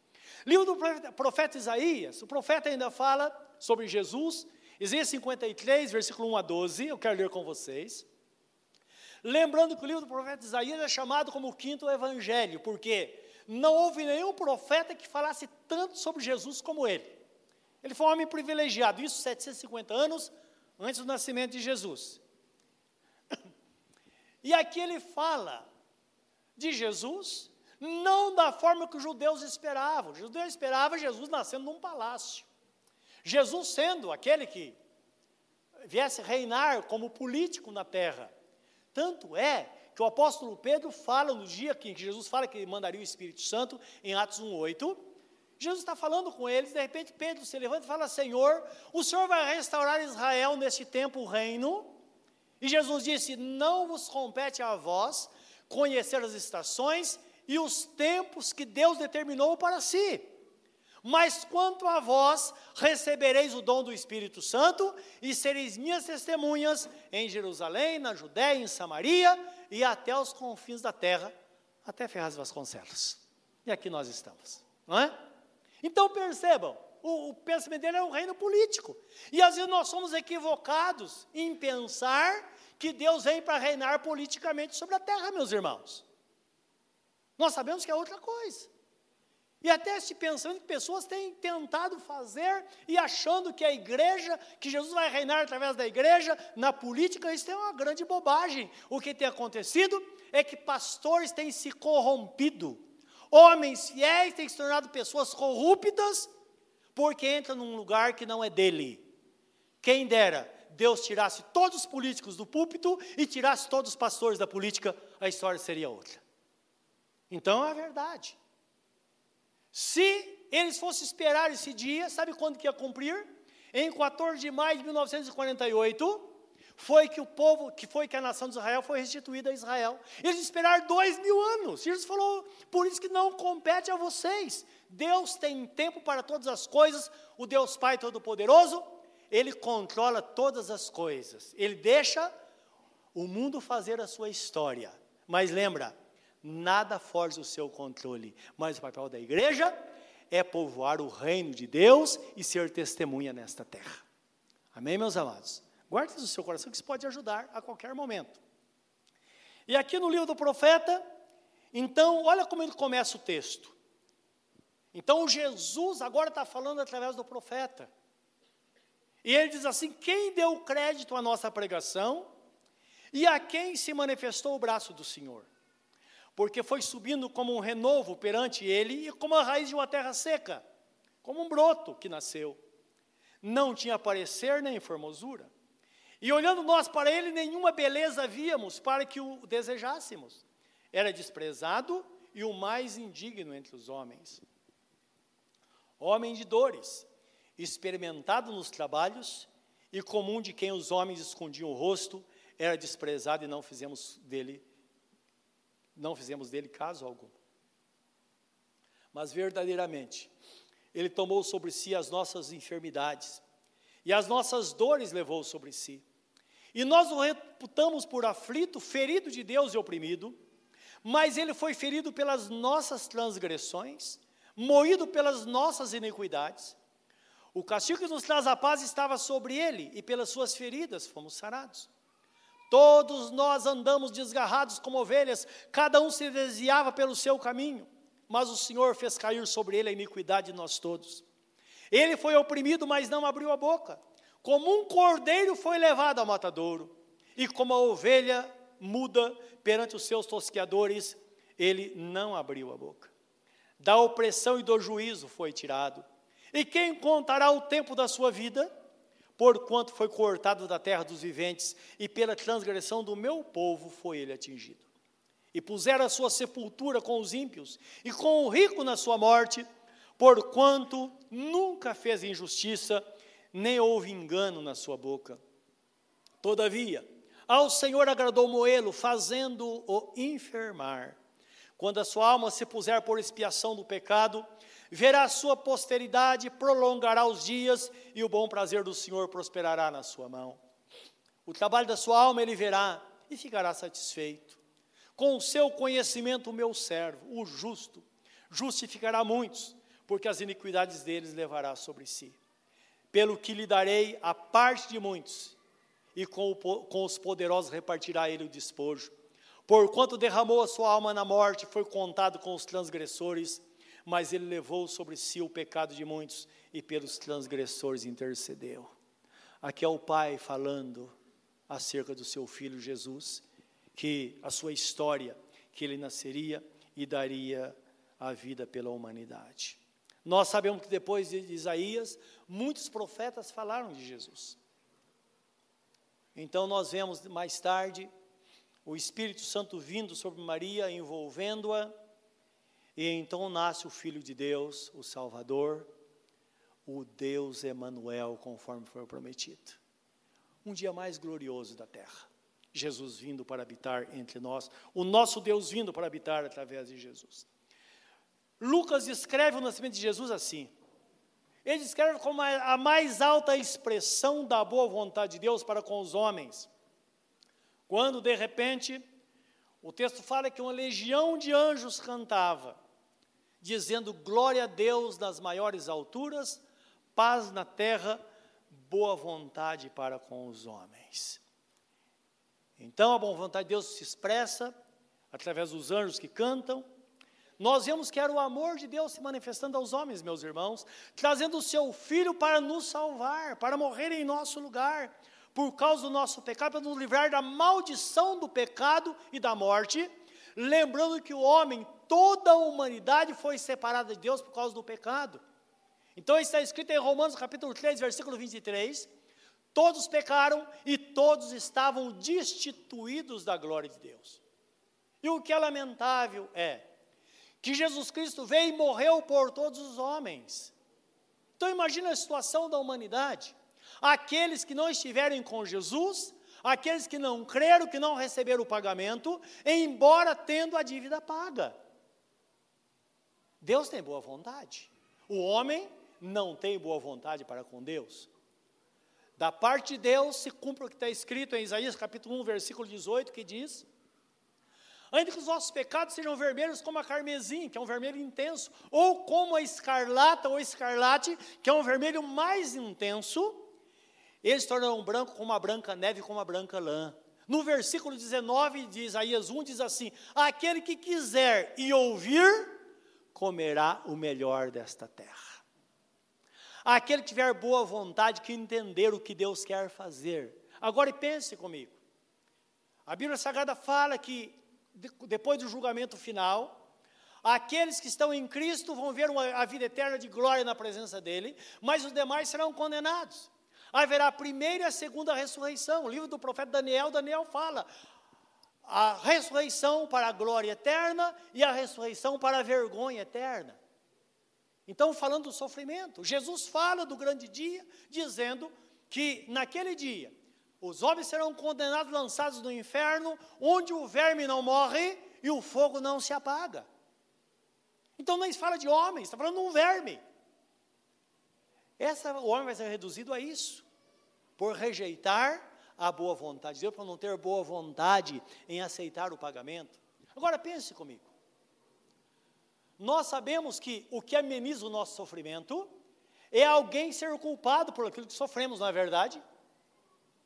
Livro do profeta, profeta Isaías, o profeta ainda fala sobre Jesus, Isaías 53, versículo 1 a 12, eu quero ler com vocês. Lembrando que o livro do profeta Isaías é chamado como o quinto evangelho, porque não houve nenhum profeta que falasse tanto sobre Jesus como ele. Ele foi um homem privilegiado, isso 750 anos antes do nascimento de Jesus. E aqui ele fala de Jesus, não da forma que os judeus esperavam. Os judeus esperavam Jesus nascendo num palácio. Jesus sendo aquele que viesse reinar como político na terra. Tanto é que o apóstolo Pedro fala no dia que Jesus fala que mandaria o Espírito Santo, em Atos 1,8. Jesus está falando com eles, de repente Pedro se levanta e fala: Senhor, o Senhor vai restaurar Israel neste tempo o reino. E Jesus disse: Não vos compete a vós conhecer as estações e os tempos que Deus determinou para si. Mas quanto a vós, recebereis o dom do Espírito Santo e sereis minhas testemunhas em Jerusalém, na Judéia, em Samaria e até os confins da terra, até Ferraz Vasconcelos. E aqui nós estamos, não é? Então percebam, o, o pensamento dele é um reino político. E às vezes nós somos equivocados em pensar que Deus vem para reinar politicamente sobre a terra, meus irmãos. Nós sabemos que é outra coisa. E até se pensando que pessoas têm tentado fazer e achando que a igreja, que Jesus vai reinar através da igreja, na política, isso é uma grande bobagem. O que tem acontecido é que pastores têm se corrompido, homens fiéis têm se tornado pessoas corruptas, porque entram num lugar que não é dele. Quem dera Deus tirasse todos os políticos do púlpito e tirasse todos os pastores da política, a história seria outra. Então é a verdade. Se eles fossem esperar esse dia, sabe quando que ia cumprir? Em 14 de maio de 1948, foi que o povo, que foi que a nação de Israel foi restituída a Israel. Eles esperaram dois mil anos. Jesus falou, por isso que não compete a vocês. Deus tem tempo para todas as coisas, o Deus Pai Todo-Poderoso, Ele controla todas as coisas. Ele deixa o mundo fazer a sua história. Mas lembra, nada foge do seu controle, mas o papel da igreja é povoar o reino de Deus e ser testemunha nesta terra. Amém, meus amados? Guarde isso no seu coração que isso pode ajudar a qualquer momento. E aqui no livro do profeta, então, olha como ele começa o texto. Então, Jesus agora está falando através do profeta. E ele diz assim: quem deu crédito à nossa pregação e a quem se manifestou o braço do Senhor? Porque foi subindo como um renovo perante ele e como a raiz de uma terra seca, como um broto que nasceu. Não tinha parecer nem formosura. E olhando nós para ele, nenhuma beleza víamos para que o desejássemos. Era desprezado e o mais indigno entre os homens. Homem de dores, experimentado nos trabalhos e comum de quem os homens escondiam o rosto, era desprezado e não fizemos dele não fizemos dele caso algum. Mas verdadeiramente, ele tomou sobre si as nossas enfermidades e as nossas dores levou sobre si. E nós o reputamos por aflito, ferido de Deus e oprimido, mas ele foi ferido pelas nossas transgressões, moído pelas nossas iniquidades. O castigo que nos traz a paz estava sobre ele, e pelas suas feridas fomos sarados. Todos nós andamos desgarrados como ovelhas, cada um se desviava pelo seu caminho, mas o Senhor fez cair sobre ele a iniquidade de nós todos. Ele foi oprimido, mas não abriu a boca. Como um cordeiro foi levado ao matadouro, e como a ovelha muda perante os seus tosqueadores, ele não abriu a boca. Da opressão e do juízo foi tirado. E quem contará o tempo da sua vida? Porquanto foi cortado da terra dos viventes, e pela transgressão do meu povo foi ele atingido. E puseram a sua sepultura com os ímpios, e com o rico na sua morte, porquanto nunca fez injustiça, nem houve engano na sua boca. Todavia, ao Senhor agradou moê-lo, fazendo-o enfermar. Quando a sua alma se puser por expiação do pecado, verá a sua posteridade, prolongará os dias, e o bom prazer do Senhor prosperará na sua mão. O trabalho da sua alma ele verá e ficará satisfeito. Com o seu conhecimento, o meu servo, o justo, justificará muitos, porque as iniquidades deles levará sobre si. Pelo que lhe darei a parte de muitos, e com, o, com os poderosos repartirá ele o despojo. Porquanto derramou a sua alma na morte, foi contado com os transgressores, mas ele levou sobre si o pecado de muitos e pelos transgressores intercedeu. Aqui é o Pai falando acerca do seu filho Jesus, que a sua história, que ele nasceria e daria a vida pela humanidade. Nós sabemos que depois de Isaías, muitos profetas falaram de Jesus. Então nós vemos mais tarde o Espírito Santo vindo sobre Maria, envolvendo-a, e então nasce o Filho de Deus, o Salvador, o Deus Emanuel, conforme foi prometido. Um dia mais glorioso da terra. Jesus vindo para habitar entre nós, o nosso Deus vindo para habitar através de Jesus. Lucas escreve o nascimento de Jesus assim. Ele descreve como a mais alta expressão da boa vontade de Deus para com os homens. Quando, de repente, o texto fala que uma legião de anjos cantava, dizendo glória a Deus nas maiores alturas, paz na terra, boa vontade para com os homens. Então a boa vontade de Deus se expressa através dos anjos que cantam, nós vemos que era o amor de Deus se manifestando aos homens, meus irmãos, trazendo o seu filho para nos salvar, para morrer em nosso lugar, por causa do nosso pecado, para nos livrar da maldição do pecado e da morte, lembrando que o homem, toda a humanidade foi separada de Deus por causa do pecado. Então está escrito em Romanos capítulo 3, versículo 23, todos pecaram e todos estavam destituídos da glória de Deus. E o que é lamentável é que Jesus Cristo veio e morreu por todos os homens. Então imagina a situação da humanidade. Aqueles que não estiverem com Jesus, aqueles que não creram, que não receberam o pagamento, embora tendo a dívida paga. Deus tem boa vontade. O homem não tem boa vontade para com Deus. Da parte de Deus se cumpre o que está escrito em Isaías capítulo 1, versículo 18, que diz: Ainda que os nossos pecados sejam vermelhos como a carmesim, que é um vermelho intenso, ou como a escarlata ou escarlate, que é um vermelho mais intenso, eles tornarão branco como a branca neve, como a branca lã. No versículo 19 de Isaías 1 diz assim: Aquele que quiser e ouvir, comerá o melhor desta terra. Aquele que tiver boa vontade, que entender o que Deus quer fazer. Agora pense comigo. A Bíblia Sagrada fala que depois do julgamento final, aqueles que estão em Cristo vão ver uma, a vida eterna de glória na presença dele, mas os demais serão condenados. Haverá a primeira e a segunda ressurreição. O livro do profeta Daniel, Daniel fala a ressurreição para a glória eterna e a ressurreição para a vergonha eterna. Então, falando do sofrimento, Jesus fala do grande dia, dizendo que naquele dia os homens serão condenados, lançados no inferno, onde o verme não morre e o fogo não se apaga. Então não fala de homens, está falando de um verme. Essa, o homem vai ser reduzido a isso, por rejeitar a boa vontade de Deus, por não ter boa vontade em aceitar o pagamento. Agora pense comigo. Nós sabemos que o que ameniza o nosso sofrimento é alguém ser culpado por aquilo que sofremos, não é verdade?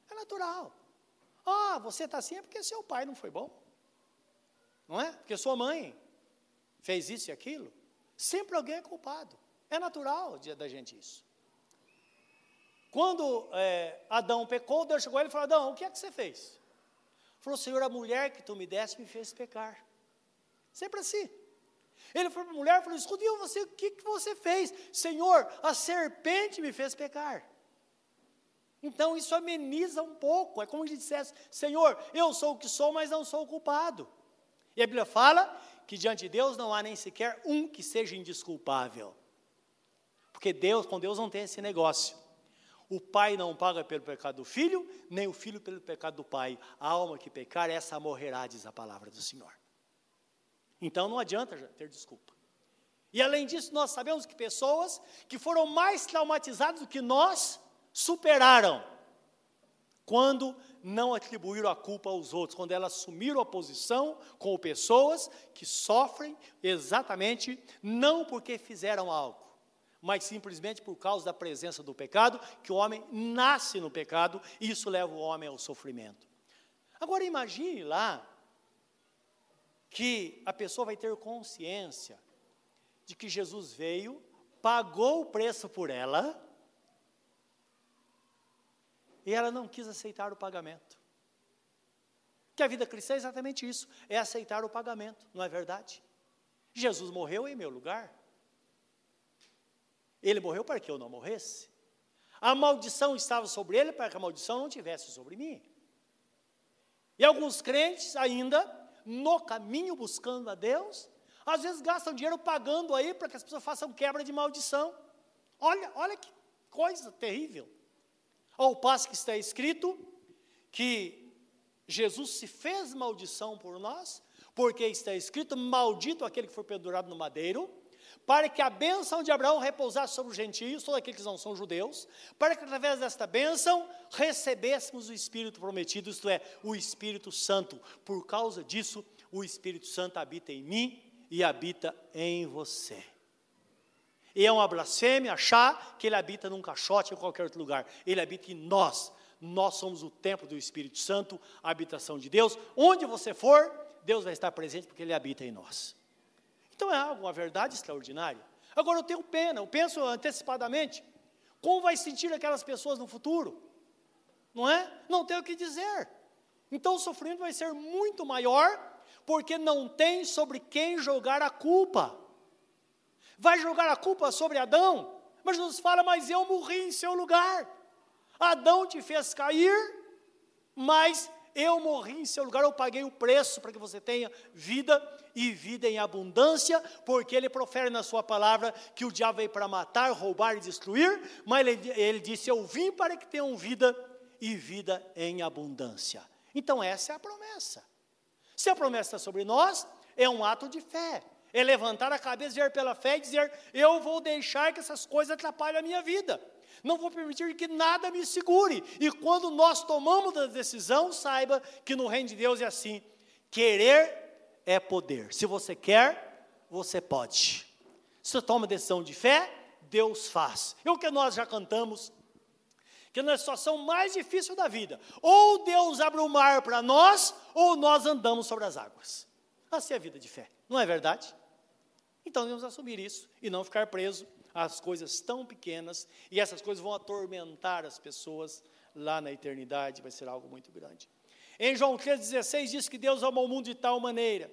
É natural. Ah, você está assim é porque seu pai não foi bom. Não é? Porque sua mãe fez isso e aquilo. Sempre alguém é culpado. É natural da gente isso. Quando é, Adão pecou, Deus chegou a ele e falou: Adão, o que é que você fez? Falou, Senhor, a mulher que tu me deste me fez pecar. Sempre assim. Ele foi para a mulher e falou: Escuta, você, o que, que você fez? Senhor, a serpente me fez pecar. Então isso ameniza um pouco. É como se dissesse: Senhor, eu sou o que sou, mas não sou o culpado. E a Bíblia fala que diante de Deus não há nem sequer um que seja indisculpável. Porque Deus, com Deus não tem esse negócio. O pai não paga pelo pecado do filho, nem o filho pelo pecado do pai. A alma que pecar, essa morrerá, diz a palavra do Senhor. Então não adianta ter desculpa. E além disso, nós sabemos que pessoas que foram mais traumatizadas do que nós superaram quando não atribuíram a culpa aos outros, quando elas assumiram a posição com pessoas que sofrem exatamente não porque fizeram algo, mas simplesmente por causa da presença do pecado, que o homem nasce no pecado e isso leva o homem ao sofrimento. Agora imagine lá que a pessoa vai ter consciência de que Jesus veio, pagou o preço por ela, e ela não quis aceitar o pagamento. Que a vida cristã é exatamente isso, é aceitar o pagamento, não é verdade? Jesus morreu em meu lugar. Ele morreu para que eu não morresse. A maldição estava sobre ele para que a maldição não tivesse sobre mim. E alguns crentes ainda no caminho buscando a Deus, às vezes gastam dinheiro pagando aí para que as pessoas façam quebra de maldição. Olha, olha que coisa terrível. Ao passo que está escrito que Jesus se fez maldição por nós, porque está escrito: Maldito aquele que foi pendurado no madeiro, para que a bênção de Abraão repousasse sobre os gentios, todos aqueles que não são judeus, para que através desta bênção recebêssemos o Espírito prometido, isto é, o Espírito Santo. Por causa disso, o Espírito Santo habita em mim e habita em você. E é uma blasfêmia achar que ele habita num caixote em qualquer outro lugar. Ele habita em nós. Nós somos o templo do Espírito Santo, a habitação de Deus. Onde você for, Deus vai estar presente porque ele habita em nós. Então é algo, uma verdade extraordinária. Agora eu tenho pena, eu penso antecipadamente, como vai sentir aquelas pessoas no futuro? Não é? Não tem o que dizer. Então o sofrimento vai ser muito maior, porque não tem sobre quem jogar a culpa. Vai jogar a culpa sobre Adão, mas Jesus fala: Mas eu morri em seu lugar. Adão te fez cair, mas eu morri em seu lugar, eu paguei o preço para que você tenha vida e vida em abundância, porque ele profere na sua palavra que o diabo veio para matar, roubar e destruir, mas ele, ele disse: Eu vim para que tenham vida e vida em abundância. Então, essa é a promessa. Se a promessa está sobre nós, é um ato de fé. É levantar a cabeça, ver pela fé e dizer: Eu vou deixar que essas coisas atrapalhem a minha vida não vou permitir que nada me segure. E quando nós tomamos a decisão, saiba que no reino de Deus é assim: querer é poder. Se você quer, você pode. Se você toma decisão de fé, Deus faz. É o que nós já cantamos, que na situação mais difícil da vida, ou Deus abre o mar para nós, ou nós andamos sobre as águas. Assim é a vida de fé, não é verdade? Então devemos assumir isso e não ficar preso as coisas tão pequenas, e essas coisas vão atormentar as pessoas lá na eternidade, vai ser algo muito grande. Em João 3,16 diz que Deus amou o mundo de tal maneira,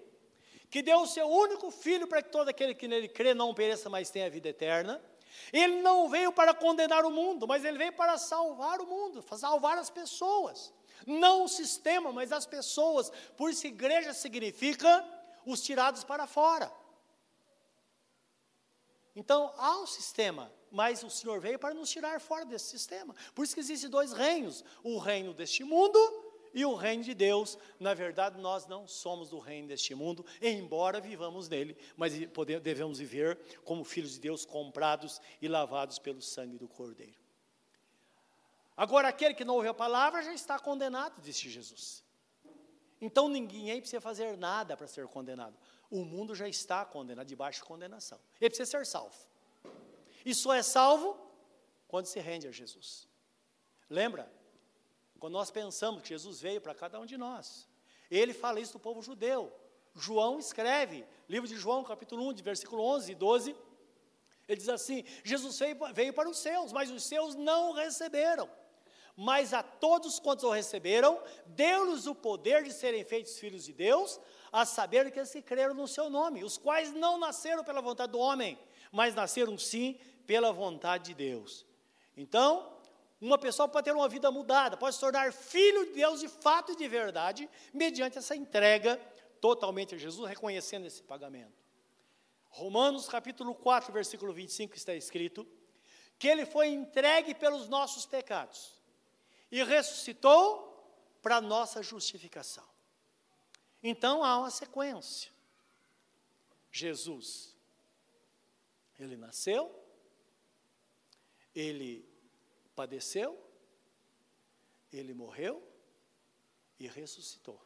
que deu o seu único filho para que todo aquele que nele crê não pereça, mas tenha vida eterna. Ele não veio para condenar o mundo, mas ele veio para salvar o mundo, salvar as pessoas. Não o sistema, mas as pessoas. Por isso, igreja significa os tirados para fora. Então, há um sistema, mas o Senhor veio para nos tirar fora desse sistema. Por isso que existem dois reinos: o reino deste mundo e o reino de Deus. Na verdade, nós não somos do reino deste mundo, embora vivamos nele, mas devemos viver como filhos de Deus, comprados e lavados pelo sangue do Cordeiro. Agora, aquele que não ouve a palavra já está condenado, disse Jesus. Então, ninguém precisa fazer nada para ser condenado o mundo já está condenado, debaixo de condenação. Ele precisa ser salvo. E só é salvo quando se rende a Jesus. Lembra? Quando nós pensamos que Jesus veio para cada um de nós, ele fala isso do povo judeu. João escreve, livro de João, capítulo 1, de versículo 11 e 12, Ele diz assim: Jesus veio para os seus, mas os seus não receberam. Mas a todos quantos o receberam, deu-lhes o poder de serem feitos filhos de Deus, a saber que eles que creram no seu nome, os quais não nasceram pela vontade do homem, mas nasceram sim pela vontade de Deus. Então, uma pessoa pode ter uma vida mudada, pode se tornar filho de Deus de fato e de verdade, mediante essa entrega totalmente a Jesus, reconhecendo esse pagamento. Romanos capítulo 4, versículo 25 está escrito que ele foi entregue pelos nossos pecados e ressuscitou para nossa justificação. Então há uma sequência. Jesus, ele nasceu, ele padeceu, ele morreu e ressuscitou.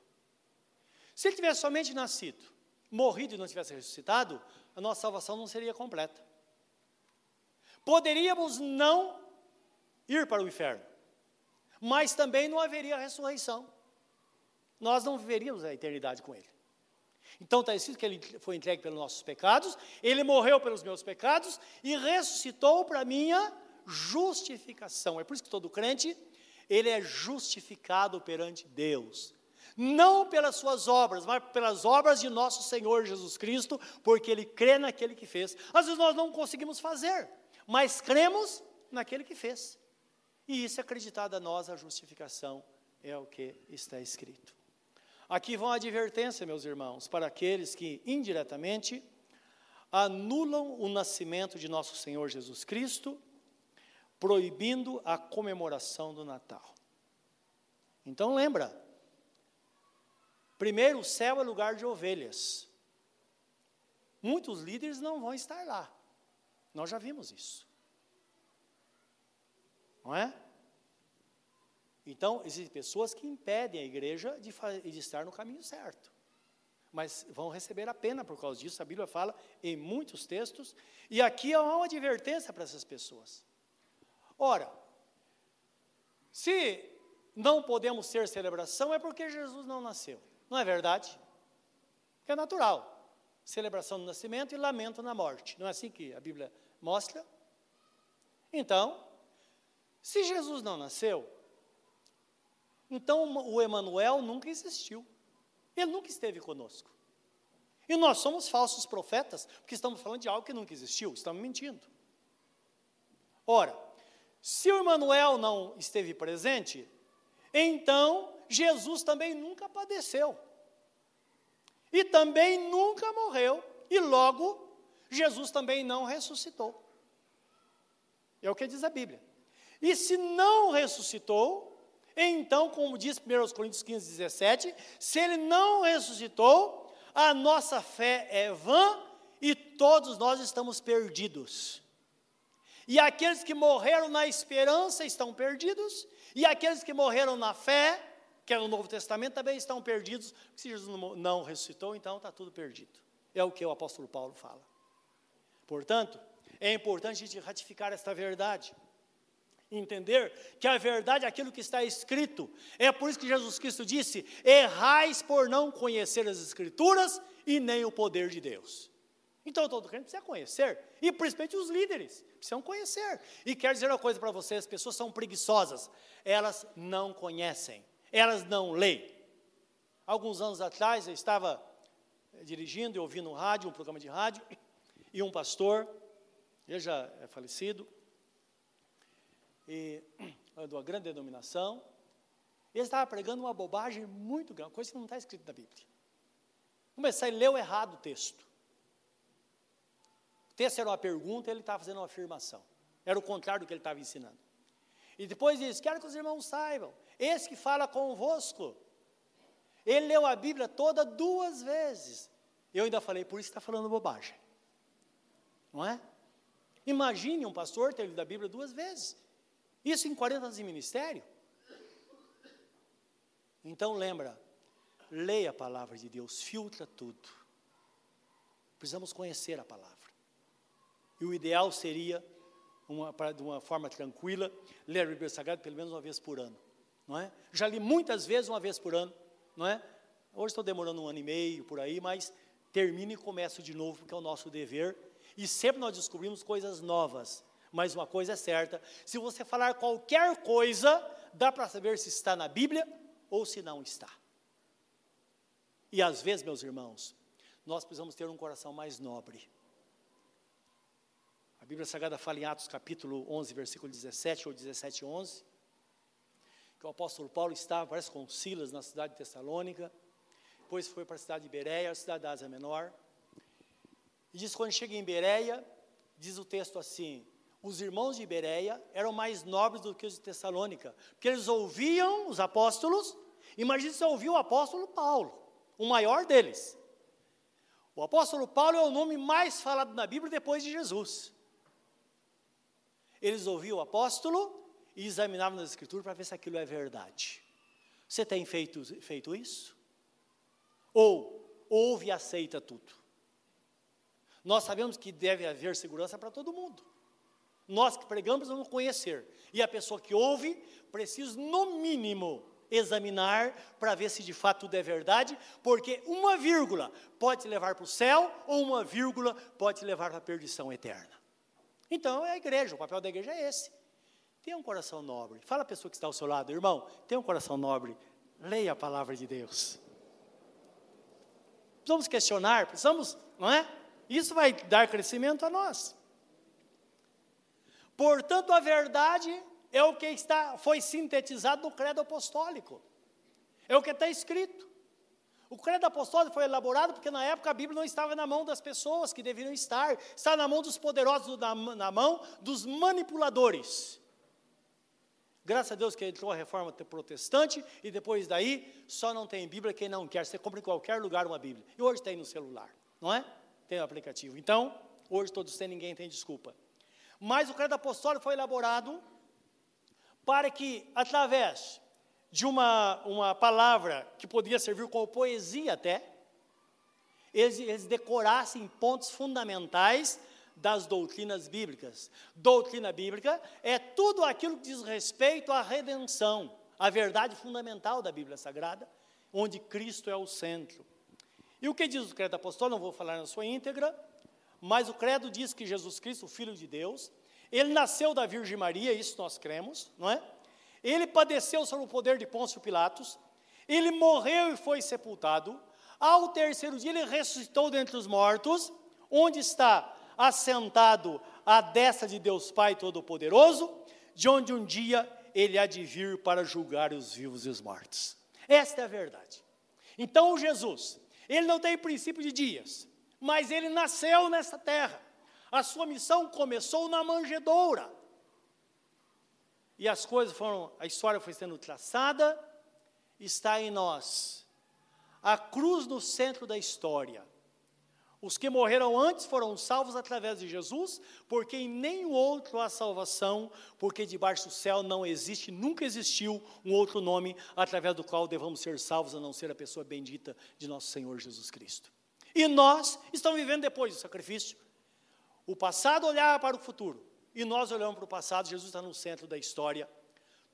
Se ele tivesse somente nascido, morrido e não tivesse ressuscitado, a nossa salvação não seria completa. Poderíamos não ir para o inferno, mas também não haveria ressurreição. Nós não viveríamos a eternidade com Ele. Então está escrito que Ele foi entregue pelos nossos pecados, Ele morreu pelos meus pecados e ressuscitou para minha justificação. É por isso que todo crente, ele é justificado perante Deus não pelas suas obras, mas pelas obras de nosso Senhor Jesus Cristo, porque ele crê naquele que fez. Às vezes nós não conseguimos fazer, mas cremos naquele que fez. E isso é acreditado a nós, a justificação é o que está escrito. Aqui vão a advertência, meus irmãos, para aqueles que indiretamente anulam o nascimento de nosso Senhor Jesus Cristo, proibindo a comemoração do Natal. Então lembra, Primeiro, o céu é lugar de ovelhas. Muitos líderes não vão estar lá. Nós já vimos isso. Não é? Então, existem pessoas que impedem a igreja de, de estar no caminho certo. Mas vão receber a pena por causa disso. A Bíblia fala em muitos textos. E aqui há uma advertência para essas pessoas. Ora, se não podemos ter celebração, é porque Jesus não nasceu. Não é verdade? É natural. Celebração do nascimento e lamento na morte. Não é assim que a Bíblia mostra? Então, se Jesus não nasceu, então o Emanuel nunca existiu. Ele nunca esteve conosco. E nós somos falsos profetas, porque estamos falando de algo que nunca existiu, estamos mentindo. Ora, se o Emanuel não esteve presente, então Jesus também nunca padeceu. E também nunca morreu. E logo, Jesus também não ressuscitou. É o que diz a Bíblia. E se não ressuscitou, então, como diz 1 Coríntios 15, 17, se ele não ressuscitou, a nossa fé é vã e todos nós estamos perdidos. E aqueles que morreram na esperança estão perdidos, e aqueles que morreram na fé, que é no Novo Testamento, também estão perdidos, se Jesus não ressuscitou, então está tudo perdido. É o que o apóstolo Paulo fala. Portanto, é importante a gente ratificar esta verdade. Entender que a verdade é aquilo que está escrito. É por isso que Jesus Cristo disse: errais por não conhecer as Escrituras e nem o poder de Deus. Então todo crente precisa conhecer, e principalmente os líderes precisam conhecer. E quero dizer uma coisa para vocês: as pessoas são preguiçosas, elas não conhecem, elas não leem. Alguns anos atrás eu estava dirigindo e ouvindo um rádio, um programa de rádio, e um pastor, ele já é falecido, e de uma grande denominação, ele estava pregando uma bobagem muito grande, coisa que não está escrita na Bíblia. Comecei, leu errado o texto texto era uma pergunta, ele estava fazendo uma afirmação. Era o contrário do que ele estava ensinando. E depois diz: Quero que os irmãos saibam, esse que fala convosco, ele leu a Bíblia toda duas vezes. Eu ainda falei, por isso está falando bobagem. Não é? Imagine um pastor ter lido a Bíblia duas vezes. Isso em 40 anos de ministério. Então lembra, leia a palavra de Deus, filtra tudo. Precisamos conhecer a palavra. E o ideal seria, uma, de uma forma tranquila, ler a Bíblia Sagrada pelo menos uma vez por ano. Não é? Já li muitas vezes, uma vez por ano. Não é? Hoje estou demorando um ano e meio por aí, mas termina e começa de novo, porque é o nosso dever. E sempre nós descobrimos coisas novas. Mas uma coisa é certa: se você falar qualquer coisa, dá para saber se está na Bíblia ou se não está. E às vezes, meus irmãos, nós precisamos ter um coração mais nobre. Bíblia Sagrada fala em Atos capítulo 11, versículo 17 ou 17, 11, que o apóstolo Paulo estava, parece com Silas, na cidade de Tessalônica, depois foi para a cidade de Bereia, a cidade da Ásia Menor, e diz quando chega em Bereia, diz o texto assim, os irmãos de Bereia eram mais nobres do que os de Tessalônica, porque eles ouviam os apóstolos, imagina se ouviu o apóstolo Paulo, o maior deles. O apóstolo Paulo é o nome mais falado na Bíblia depois de Jesus. Eles ouviam o apóstolo e examinavam nas escrituras para ver se aquilo é verdade. Você tem feito, feito isso? Ou ouve e aceita tudo? Nós sabemos que deve haver segurança para todo mundo. Nós que pregamos vamos conhecer. E a pessoa que ouve precisa, no mínimo, examinar para ver se de fato tudo é verdade, porque uma vírgula pode te levar para o céu, ou uma vírgula pode te levar para a perdição eterna. Então é a igreja, o papel da igreja é esse. Tenha um coração nobre. Fala a pessoa que está ao seu lado, irmão, tenha um coração nobre. Leia a palavra de Deus. Precisamos questionar, precisamos, não é? Isso vai dar crescimento a nós. Portanto, a verdade é o que está, foi sintetizado no credo apostólico. É o que está escrito. O credo apostólico foi elaborado porque na época a Bíblia não estava na mão das pessoas que deveriam estar, estava na mão dos poderosos, na, na mão dos manipuladores. Graças a Deus que entrou a reforma protestante e depois daí só não tem Bíblia quem não quer. Você compra em qualquer lugar uma Bíblia. E hoje tem no celular, não é? Tem o aplicativo. Então, hoje todos têm, ninguém tem desculpa. Mas o credo apostólico foi elaborado para que, através de uma, uma palavra que podia servir como poesia até, eles, eles decorassem pontos fundamentais das doutrinas bíblicas. Doutrina bíblica é tudo aquilo que diz respeito à redenção, a verdade fundamental da Bíblia Sagrada, onde Cristo é o centro. E o que diz o credo apostólico? Não vou falar na sua íntegra, mas o credo diz que Jesus Cristo, o Filho de Deus, ele nasceu da Virgem Maria, isso nós cremos, não é? Ele padeceu sob o poder de Pôncio Pilatos, ele morreu e foi sepultado. Ao terceiro dia ele ressuscitou dentre os mortos, onde está assentado à destra de Deus Pai Todo-Poderoso, de onde um dia ele há de vir para julgar os vivos e os mortos. Esta é a verdade. Então Jesus, ele não tem princípio de dias, mas ele nasceu nesta terra. A sua missão começou na manjedoura. E as coisas foram, a história foi sendo traçada, está em nós. A cruz no centro da história. Os que morreram antes foram salvos através de Jesus, porque em nenhum outro há salvação, porque debaixo do céu não existe, nunca existiu um outro nome através do qual devamos ser salvos, a não ser a pessoa bendita de nosso Senhor Jesus Cristo. E nós estamos vivendo depois do sacrifício, o passado olhava para o futuro e nós olhamos para o passado, Jesus está no centro da história.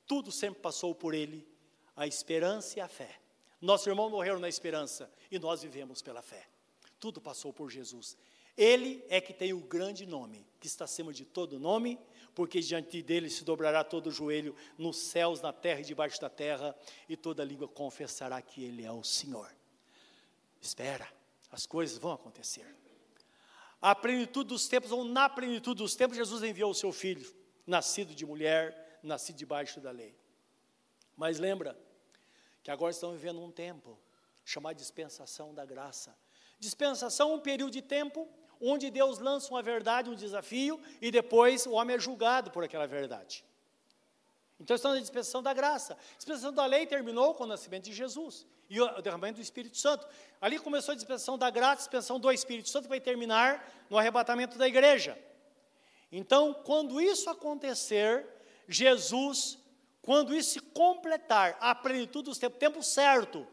Tudo sempre passou por ele, a esperança e a fé. Nossos irmãos morreram na esperança e nós vivemos pela fé. Tudo passou por Jesus. Ele é que tem o grande nome, que está acima de todo nome, porque diante dele se dobrará todo o joelho nos céus, na terra e debaixo da terra, e toda língua confessará que ele é o Senhor. Espera, as coisas vão acontecer à plenitude dos tempos, ou na plenitude dos tempos, Jesus enviou o seu filho, nascido de mulher, nascido debaixo da lei. Mas lembra que agora estamos vivendo um tempo chamado dispensação da graça. Dispensação é um período de tempo onde Deus lança uma verdade, um desafio, e depois o homem é julgado por aquela verdade. Então estamos na dispensação da graça. A dispensação da lei terminou com o nascimento de Jesus e o derramamento do Espírito Santo. Ali começou a dispensação da graça, a dispensação do Espírito Santo, vai terminar no arrebatamento da igreja. Então, quando isso acontecer, Jesus, quando isso se completar, a plenitude dos tempos, tempo certo,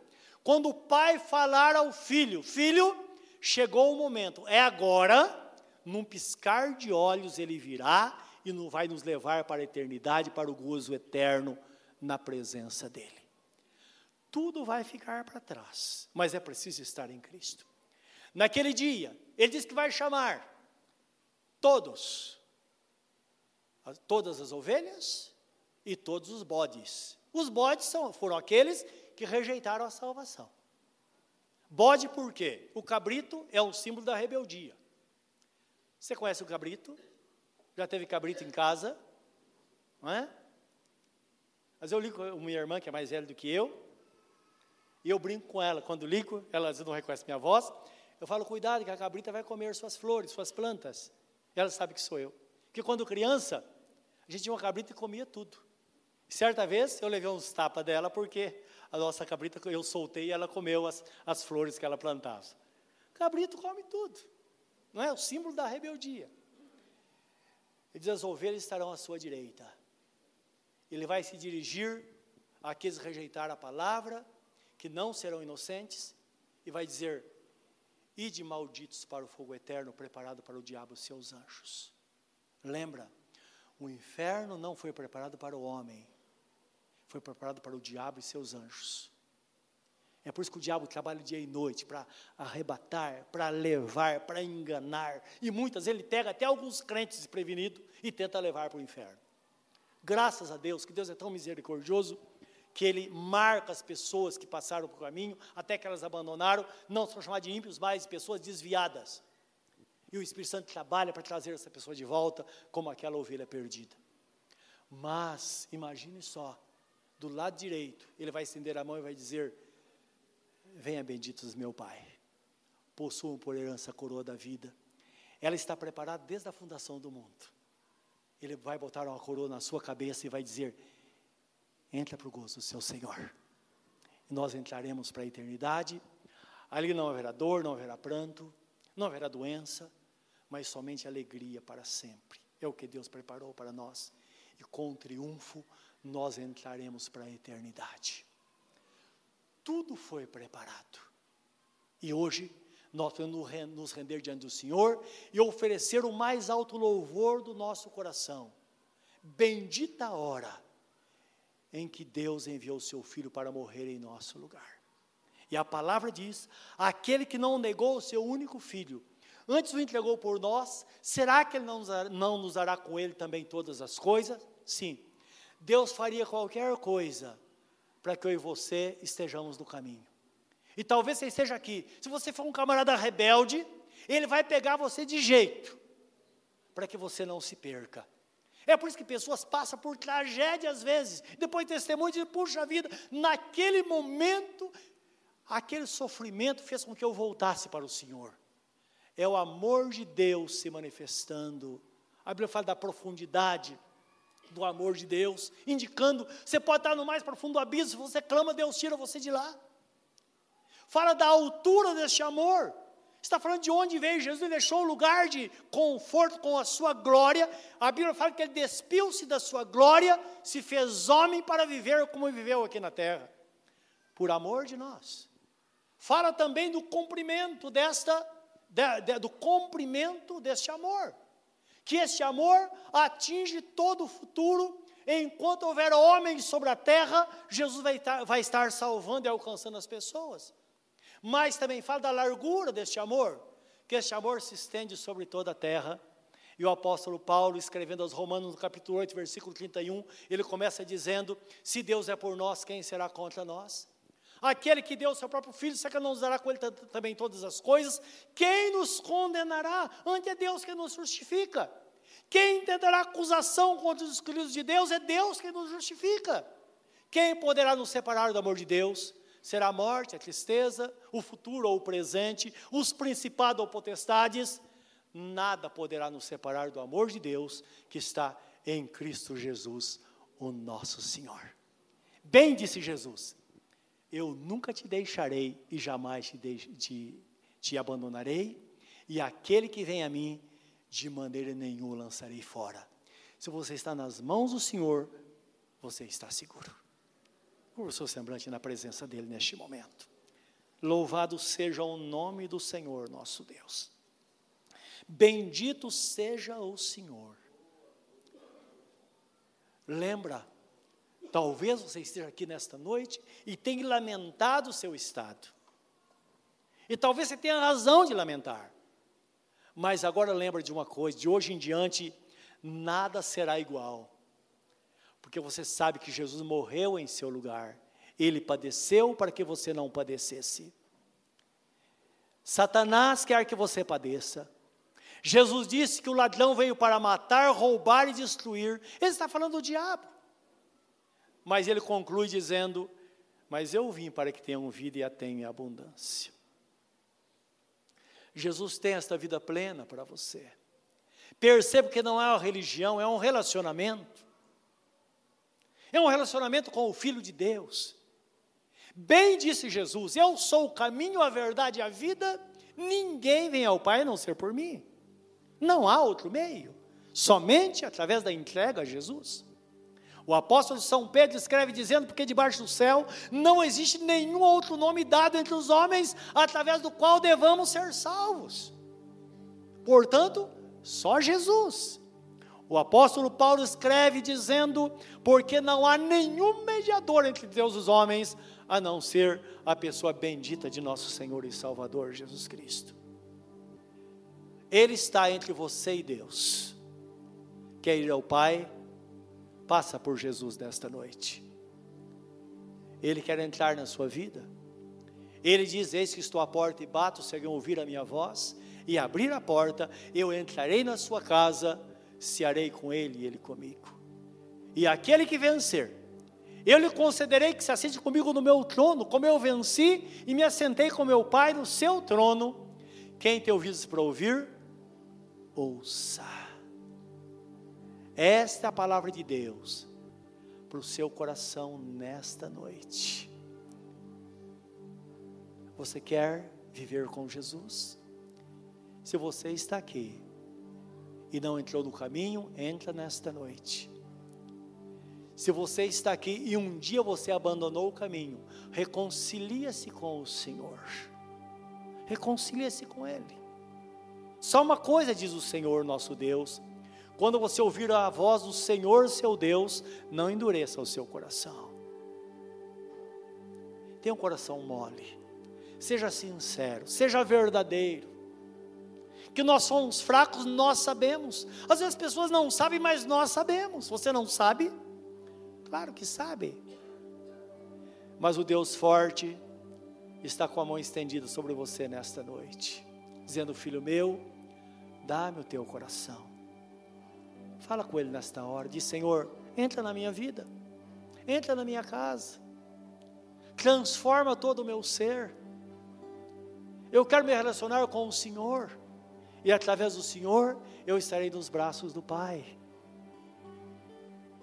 quando o pai falar ao filho: Filho, chegou o momento, é agora, num piscar de olhos ele virá e não vai nos levar para a eternidade, para o gozo eterno na presença dele tudo vai ficar para trás, mas é preciso estar em Cristo. Naquele dia, ele diz que vai chamar todos, todas as ovelhas e todos os bodes. Os bodes são, foram aqueles que rejeitaram a salvação. Bode por quê? O cabrito é um símbolo da rebeldia. Você conhece o cabrito? Já teve cabrito em casa? Não é? Mas eu ligo com minha irmã, que é mais velha do que eu, e eu brinco com ela. Quando ligo, ela não reconhece minha voz. Eu falo, cuidado, que a cabrita vai comer suas flores, suas plantas. E ela sabe que sou eu. Porque quando criança, a gente tinha uma cabrita e comia tudo. E certa vez eu levei uns tapas dela porque a nossa cabrita eu soltei e ela comeu as, as flores que ela plantava. Cabrito come tudo. Não é? O símbolo da rebeldia. Ele diz: as ovelhas estarão à sua direita. Ele vai se dirigir àqueles que rejeitaram a palavra, que não serão inocentes, e vai dizer: Ide malditos para o fogo eterno preparado para o diabo e seus anjos. Lembra, o inferno não foi preparado para o homem, foi preparado para o diabo e seus anjos. É por isso que o diabo trabalha dia e noite para arrebatar, para levar, para enganar. E muitas ele pega até alguns crentes desprevenidos e tenta levar para o inferno. Graças a Deus, que Deus é tão misericordioso, que Ele marca as pessoas que passaram por caminho, até que elas abandonaram, não são chamadas de ímpios, mas pessoas desviadas. E o Espírito Santo trabalha para trazer essa pessoa de volta, como aquela ovelha perdida. Mas, imagine só, do lado direito, ele vai estender a mão e vai dizer: Venha, benditos meu Pai, possuam por herança a coroa da vida. Ela está preparada desde a fundação do mundo. Ele vai botar uma coroa na sua cabeça e vai dizer: Entra para o gozo do seu Senhor. E nós entraremos para a eternidade. Ali não haverá dor, não haverá pranto, não haverá doença, mas somente alegria para sempre. É o que Deus preparou para nós. E com triunfo nós entraremos para a eternidade. Tudo foi preparado. E hoje nós podemos nos render diante do Senhor e oferecer o mais alto louvor do nosso coração. Bendita a hora em que Deus enviou o seu Filho para morrer em nosso lugar. E a palavra diz: aquele que não negou o seu único filho, antes o entregou por nós, será que ele não nos, não nos dará com ele também todas as coisas? Sim. Deus faria qualquer coisa para que eu e você estejamos no caminho. E talvez você esteja aqui. Se você for um camarada rebelde, ele vai pegar você de jeito, para que você não se perca. É por isso que pessoas passam por tragédia às vezes, depois testemunho de puxa vida, naquele momento, aquele sofrimento fez com que eu voltasse para o Senhor. É o amor de Deus se manifestando. A Bíblia fala da profundidade do amor de Deus, indicando, você pode estar no mais profundo abismo, se você clama, Deus tira você de lá. Fala da altura deste amor. Está falando de onde veio Jesus, deixou um lugar de conforto com a sua glória. A Bíblia fala que ele despiu-se da sua glória, se fez homem para viver como viveu aqui na terra, por amor de nós. Fala também do cumprimento desta, de, de, do cumprimento deste amor que esse amor atinge todo o futuro, enquanto houver homens sobre a terra, Jesus vai vai estar salvando e alcançando as pessoas. Mas também fala da largura deste amor, que este amor se estende sobre toda a terra. E o apóstolo Paulo, escrevendo aos Romanos, no capítulo 8, versículo 31, ele começa dizendo: Se Deus é por nós, quem será contra nós? Aquele que deu o seu próprio filho, será que não nos dará com ele também todas as coisas? Quem nos condenará? Ante é Deus que nos justifica. Quem tentará acusação contra os escolhidos de Deus é Deus quem nos justifica. Quem poderá nos separar do amor de Deus? Será a morte, a tristeza, o futuro ou o presente, os principados ou potestades? Nada poderá nos separar do amor de Deus que está em Cristo Jesus, o nosso Senhor. Bem disse Jesus: Eu nunca te deixarei e jamais te, te, te abandonarei, e aquele que vem a mim de maneira nenhuma lançarei fora. Se você está nas mãos do Senhor, você está seguro. Curva o seu semblante na presença dEle neste momento. Louvado seja o nome do Senhor nosso Deus. Bendito seja o Senhor. Lembra, talvez você esteja aqui nesta noite e tenha lamentado o seu estado. E talvez você tenha razão de lamentar. Mas agora lembra de uma coisa: de hoje em diante, nada será igual. Porque você sabe que Jesus morreu em seu lugar. Ele padeceu para que você não padecesse. Satanás quer que você padeça. Jesus disse que o ladrão veio para matar, roubar e destruir. Ele está falando do diabo. Mas ele conclui dizendo: Mas eu vim para que tenham vida e a tenham abundância. Jesus tem esta vida plena para você. Perceba que não é uma religião, é um relacionamento. É um relacionamento com o Filho de Deus. Bem disse Jesus: Eu sou o caminho, a verdade e a vida. Ninguém vem ao Pai a não ser por mim. Não há outro meio. Somente através da entrega a Jesus. O apóstolo São Pedro escreve dizendo: Porque debaixo do céu não existe nenhum outro nome dado entre os homens através do qual devamos ser salvos. Portanto, só Jesus. O apóstolo Paulo escreve dizendo: Porque não há nenhum mediador entre Deus e os homens, a não ser a pessoa bendita de nosso Senhor e Salvador Jesus Cristo. Ele está entre você e Deus. Quer ir ao Pai? Passa por Jesus nesta noite. Ele quer entrar na sua vida. Ele diz: Eis que estou à porta e bato, se alguém ouvir a minha voz e abrir a porta, eu entrarei na sua casa, cearei com ele e ele comigo. E aquele que vencer, eu lhe concederei que se assente comigo no meu trono, como eu venci e me assentei com meu Pai no seu trono. Quem tem ouvidos para ouvir, ouça. Esta é a palavra de Deus para o seu coração nesta noite. Você quer viver com Jesus? Se você está aqui e não entrou no caminho, entra nesta noite. Se você está aqui e um dia você abandonou o caminho, reconcilia-se com o Senhor. Reconcilia-se com Ele. Só uma coisa diz o Senhor nosso Deus: quando você ouvir a voz do Senhor seu Deus, não endureça o seu coração. Tenha um coração mole, seja sincero, seja verdadeiro. Que nós somos fracos, nós sabemos. Às vezes as pessoas não sabem, mas nós sabemos. Você não sabe? Claro que sabe. Mas o Deus forte está com a mão estendida sobre você nesta noite, dizendo: Filho meu, dá-me o teu coração. Fala com Ele nesta hora, diz: Senhor, entra na minha vida, entra na minha casa, transforma todo o meu ser. Eu quero me relacionar com o Senhor, e através do Senhor eu estarei nos braços do Pai.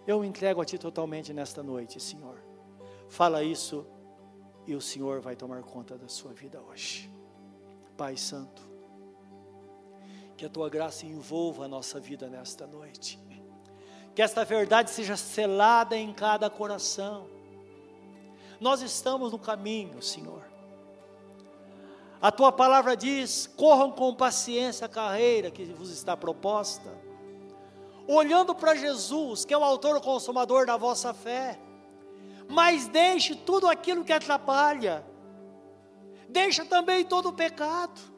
Eu entrego a Ti totalmente nesta noite, Senhor. Fala isso e o Senhor vai tomar conta da sua vida hoje. Pai Santo, que a tua graça envolva a nossa vida nesta noite. Que esta verdade seja selada em cada coração. Nós estamos no caminho, Senhor. A tua palavra diz: corram com paciência a carreira que vos está proposta, olhando para Jesus, que é o autor e consumador da vossa fé. Mas deixe tudo aquilo que atrapalha, deixa também todo o pecado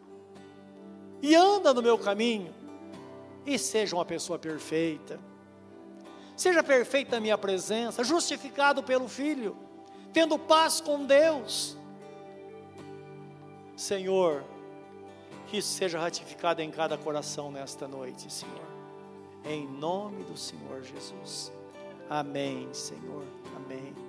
e anda no meu caminho, e seja uma pessoa perfeita. Seja perfeita na minha presença, justificado pelo Filho, tendo paz com Deus. Senhor, que isso seja ratificado em cada coração nesta noite, Senhor. Em nome do Senhor Jesus. Amém, Senhor. Amém.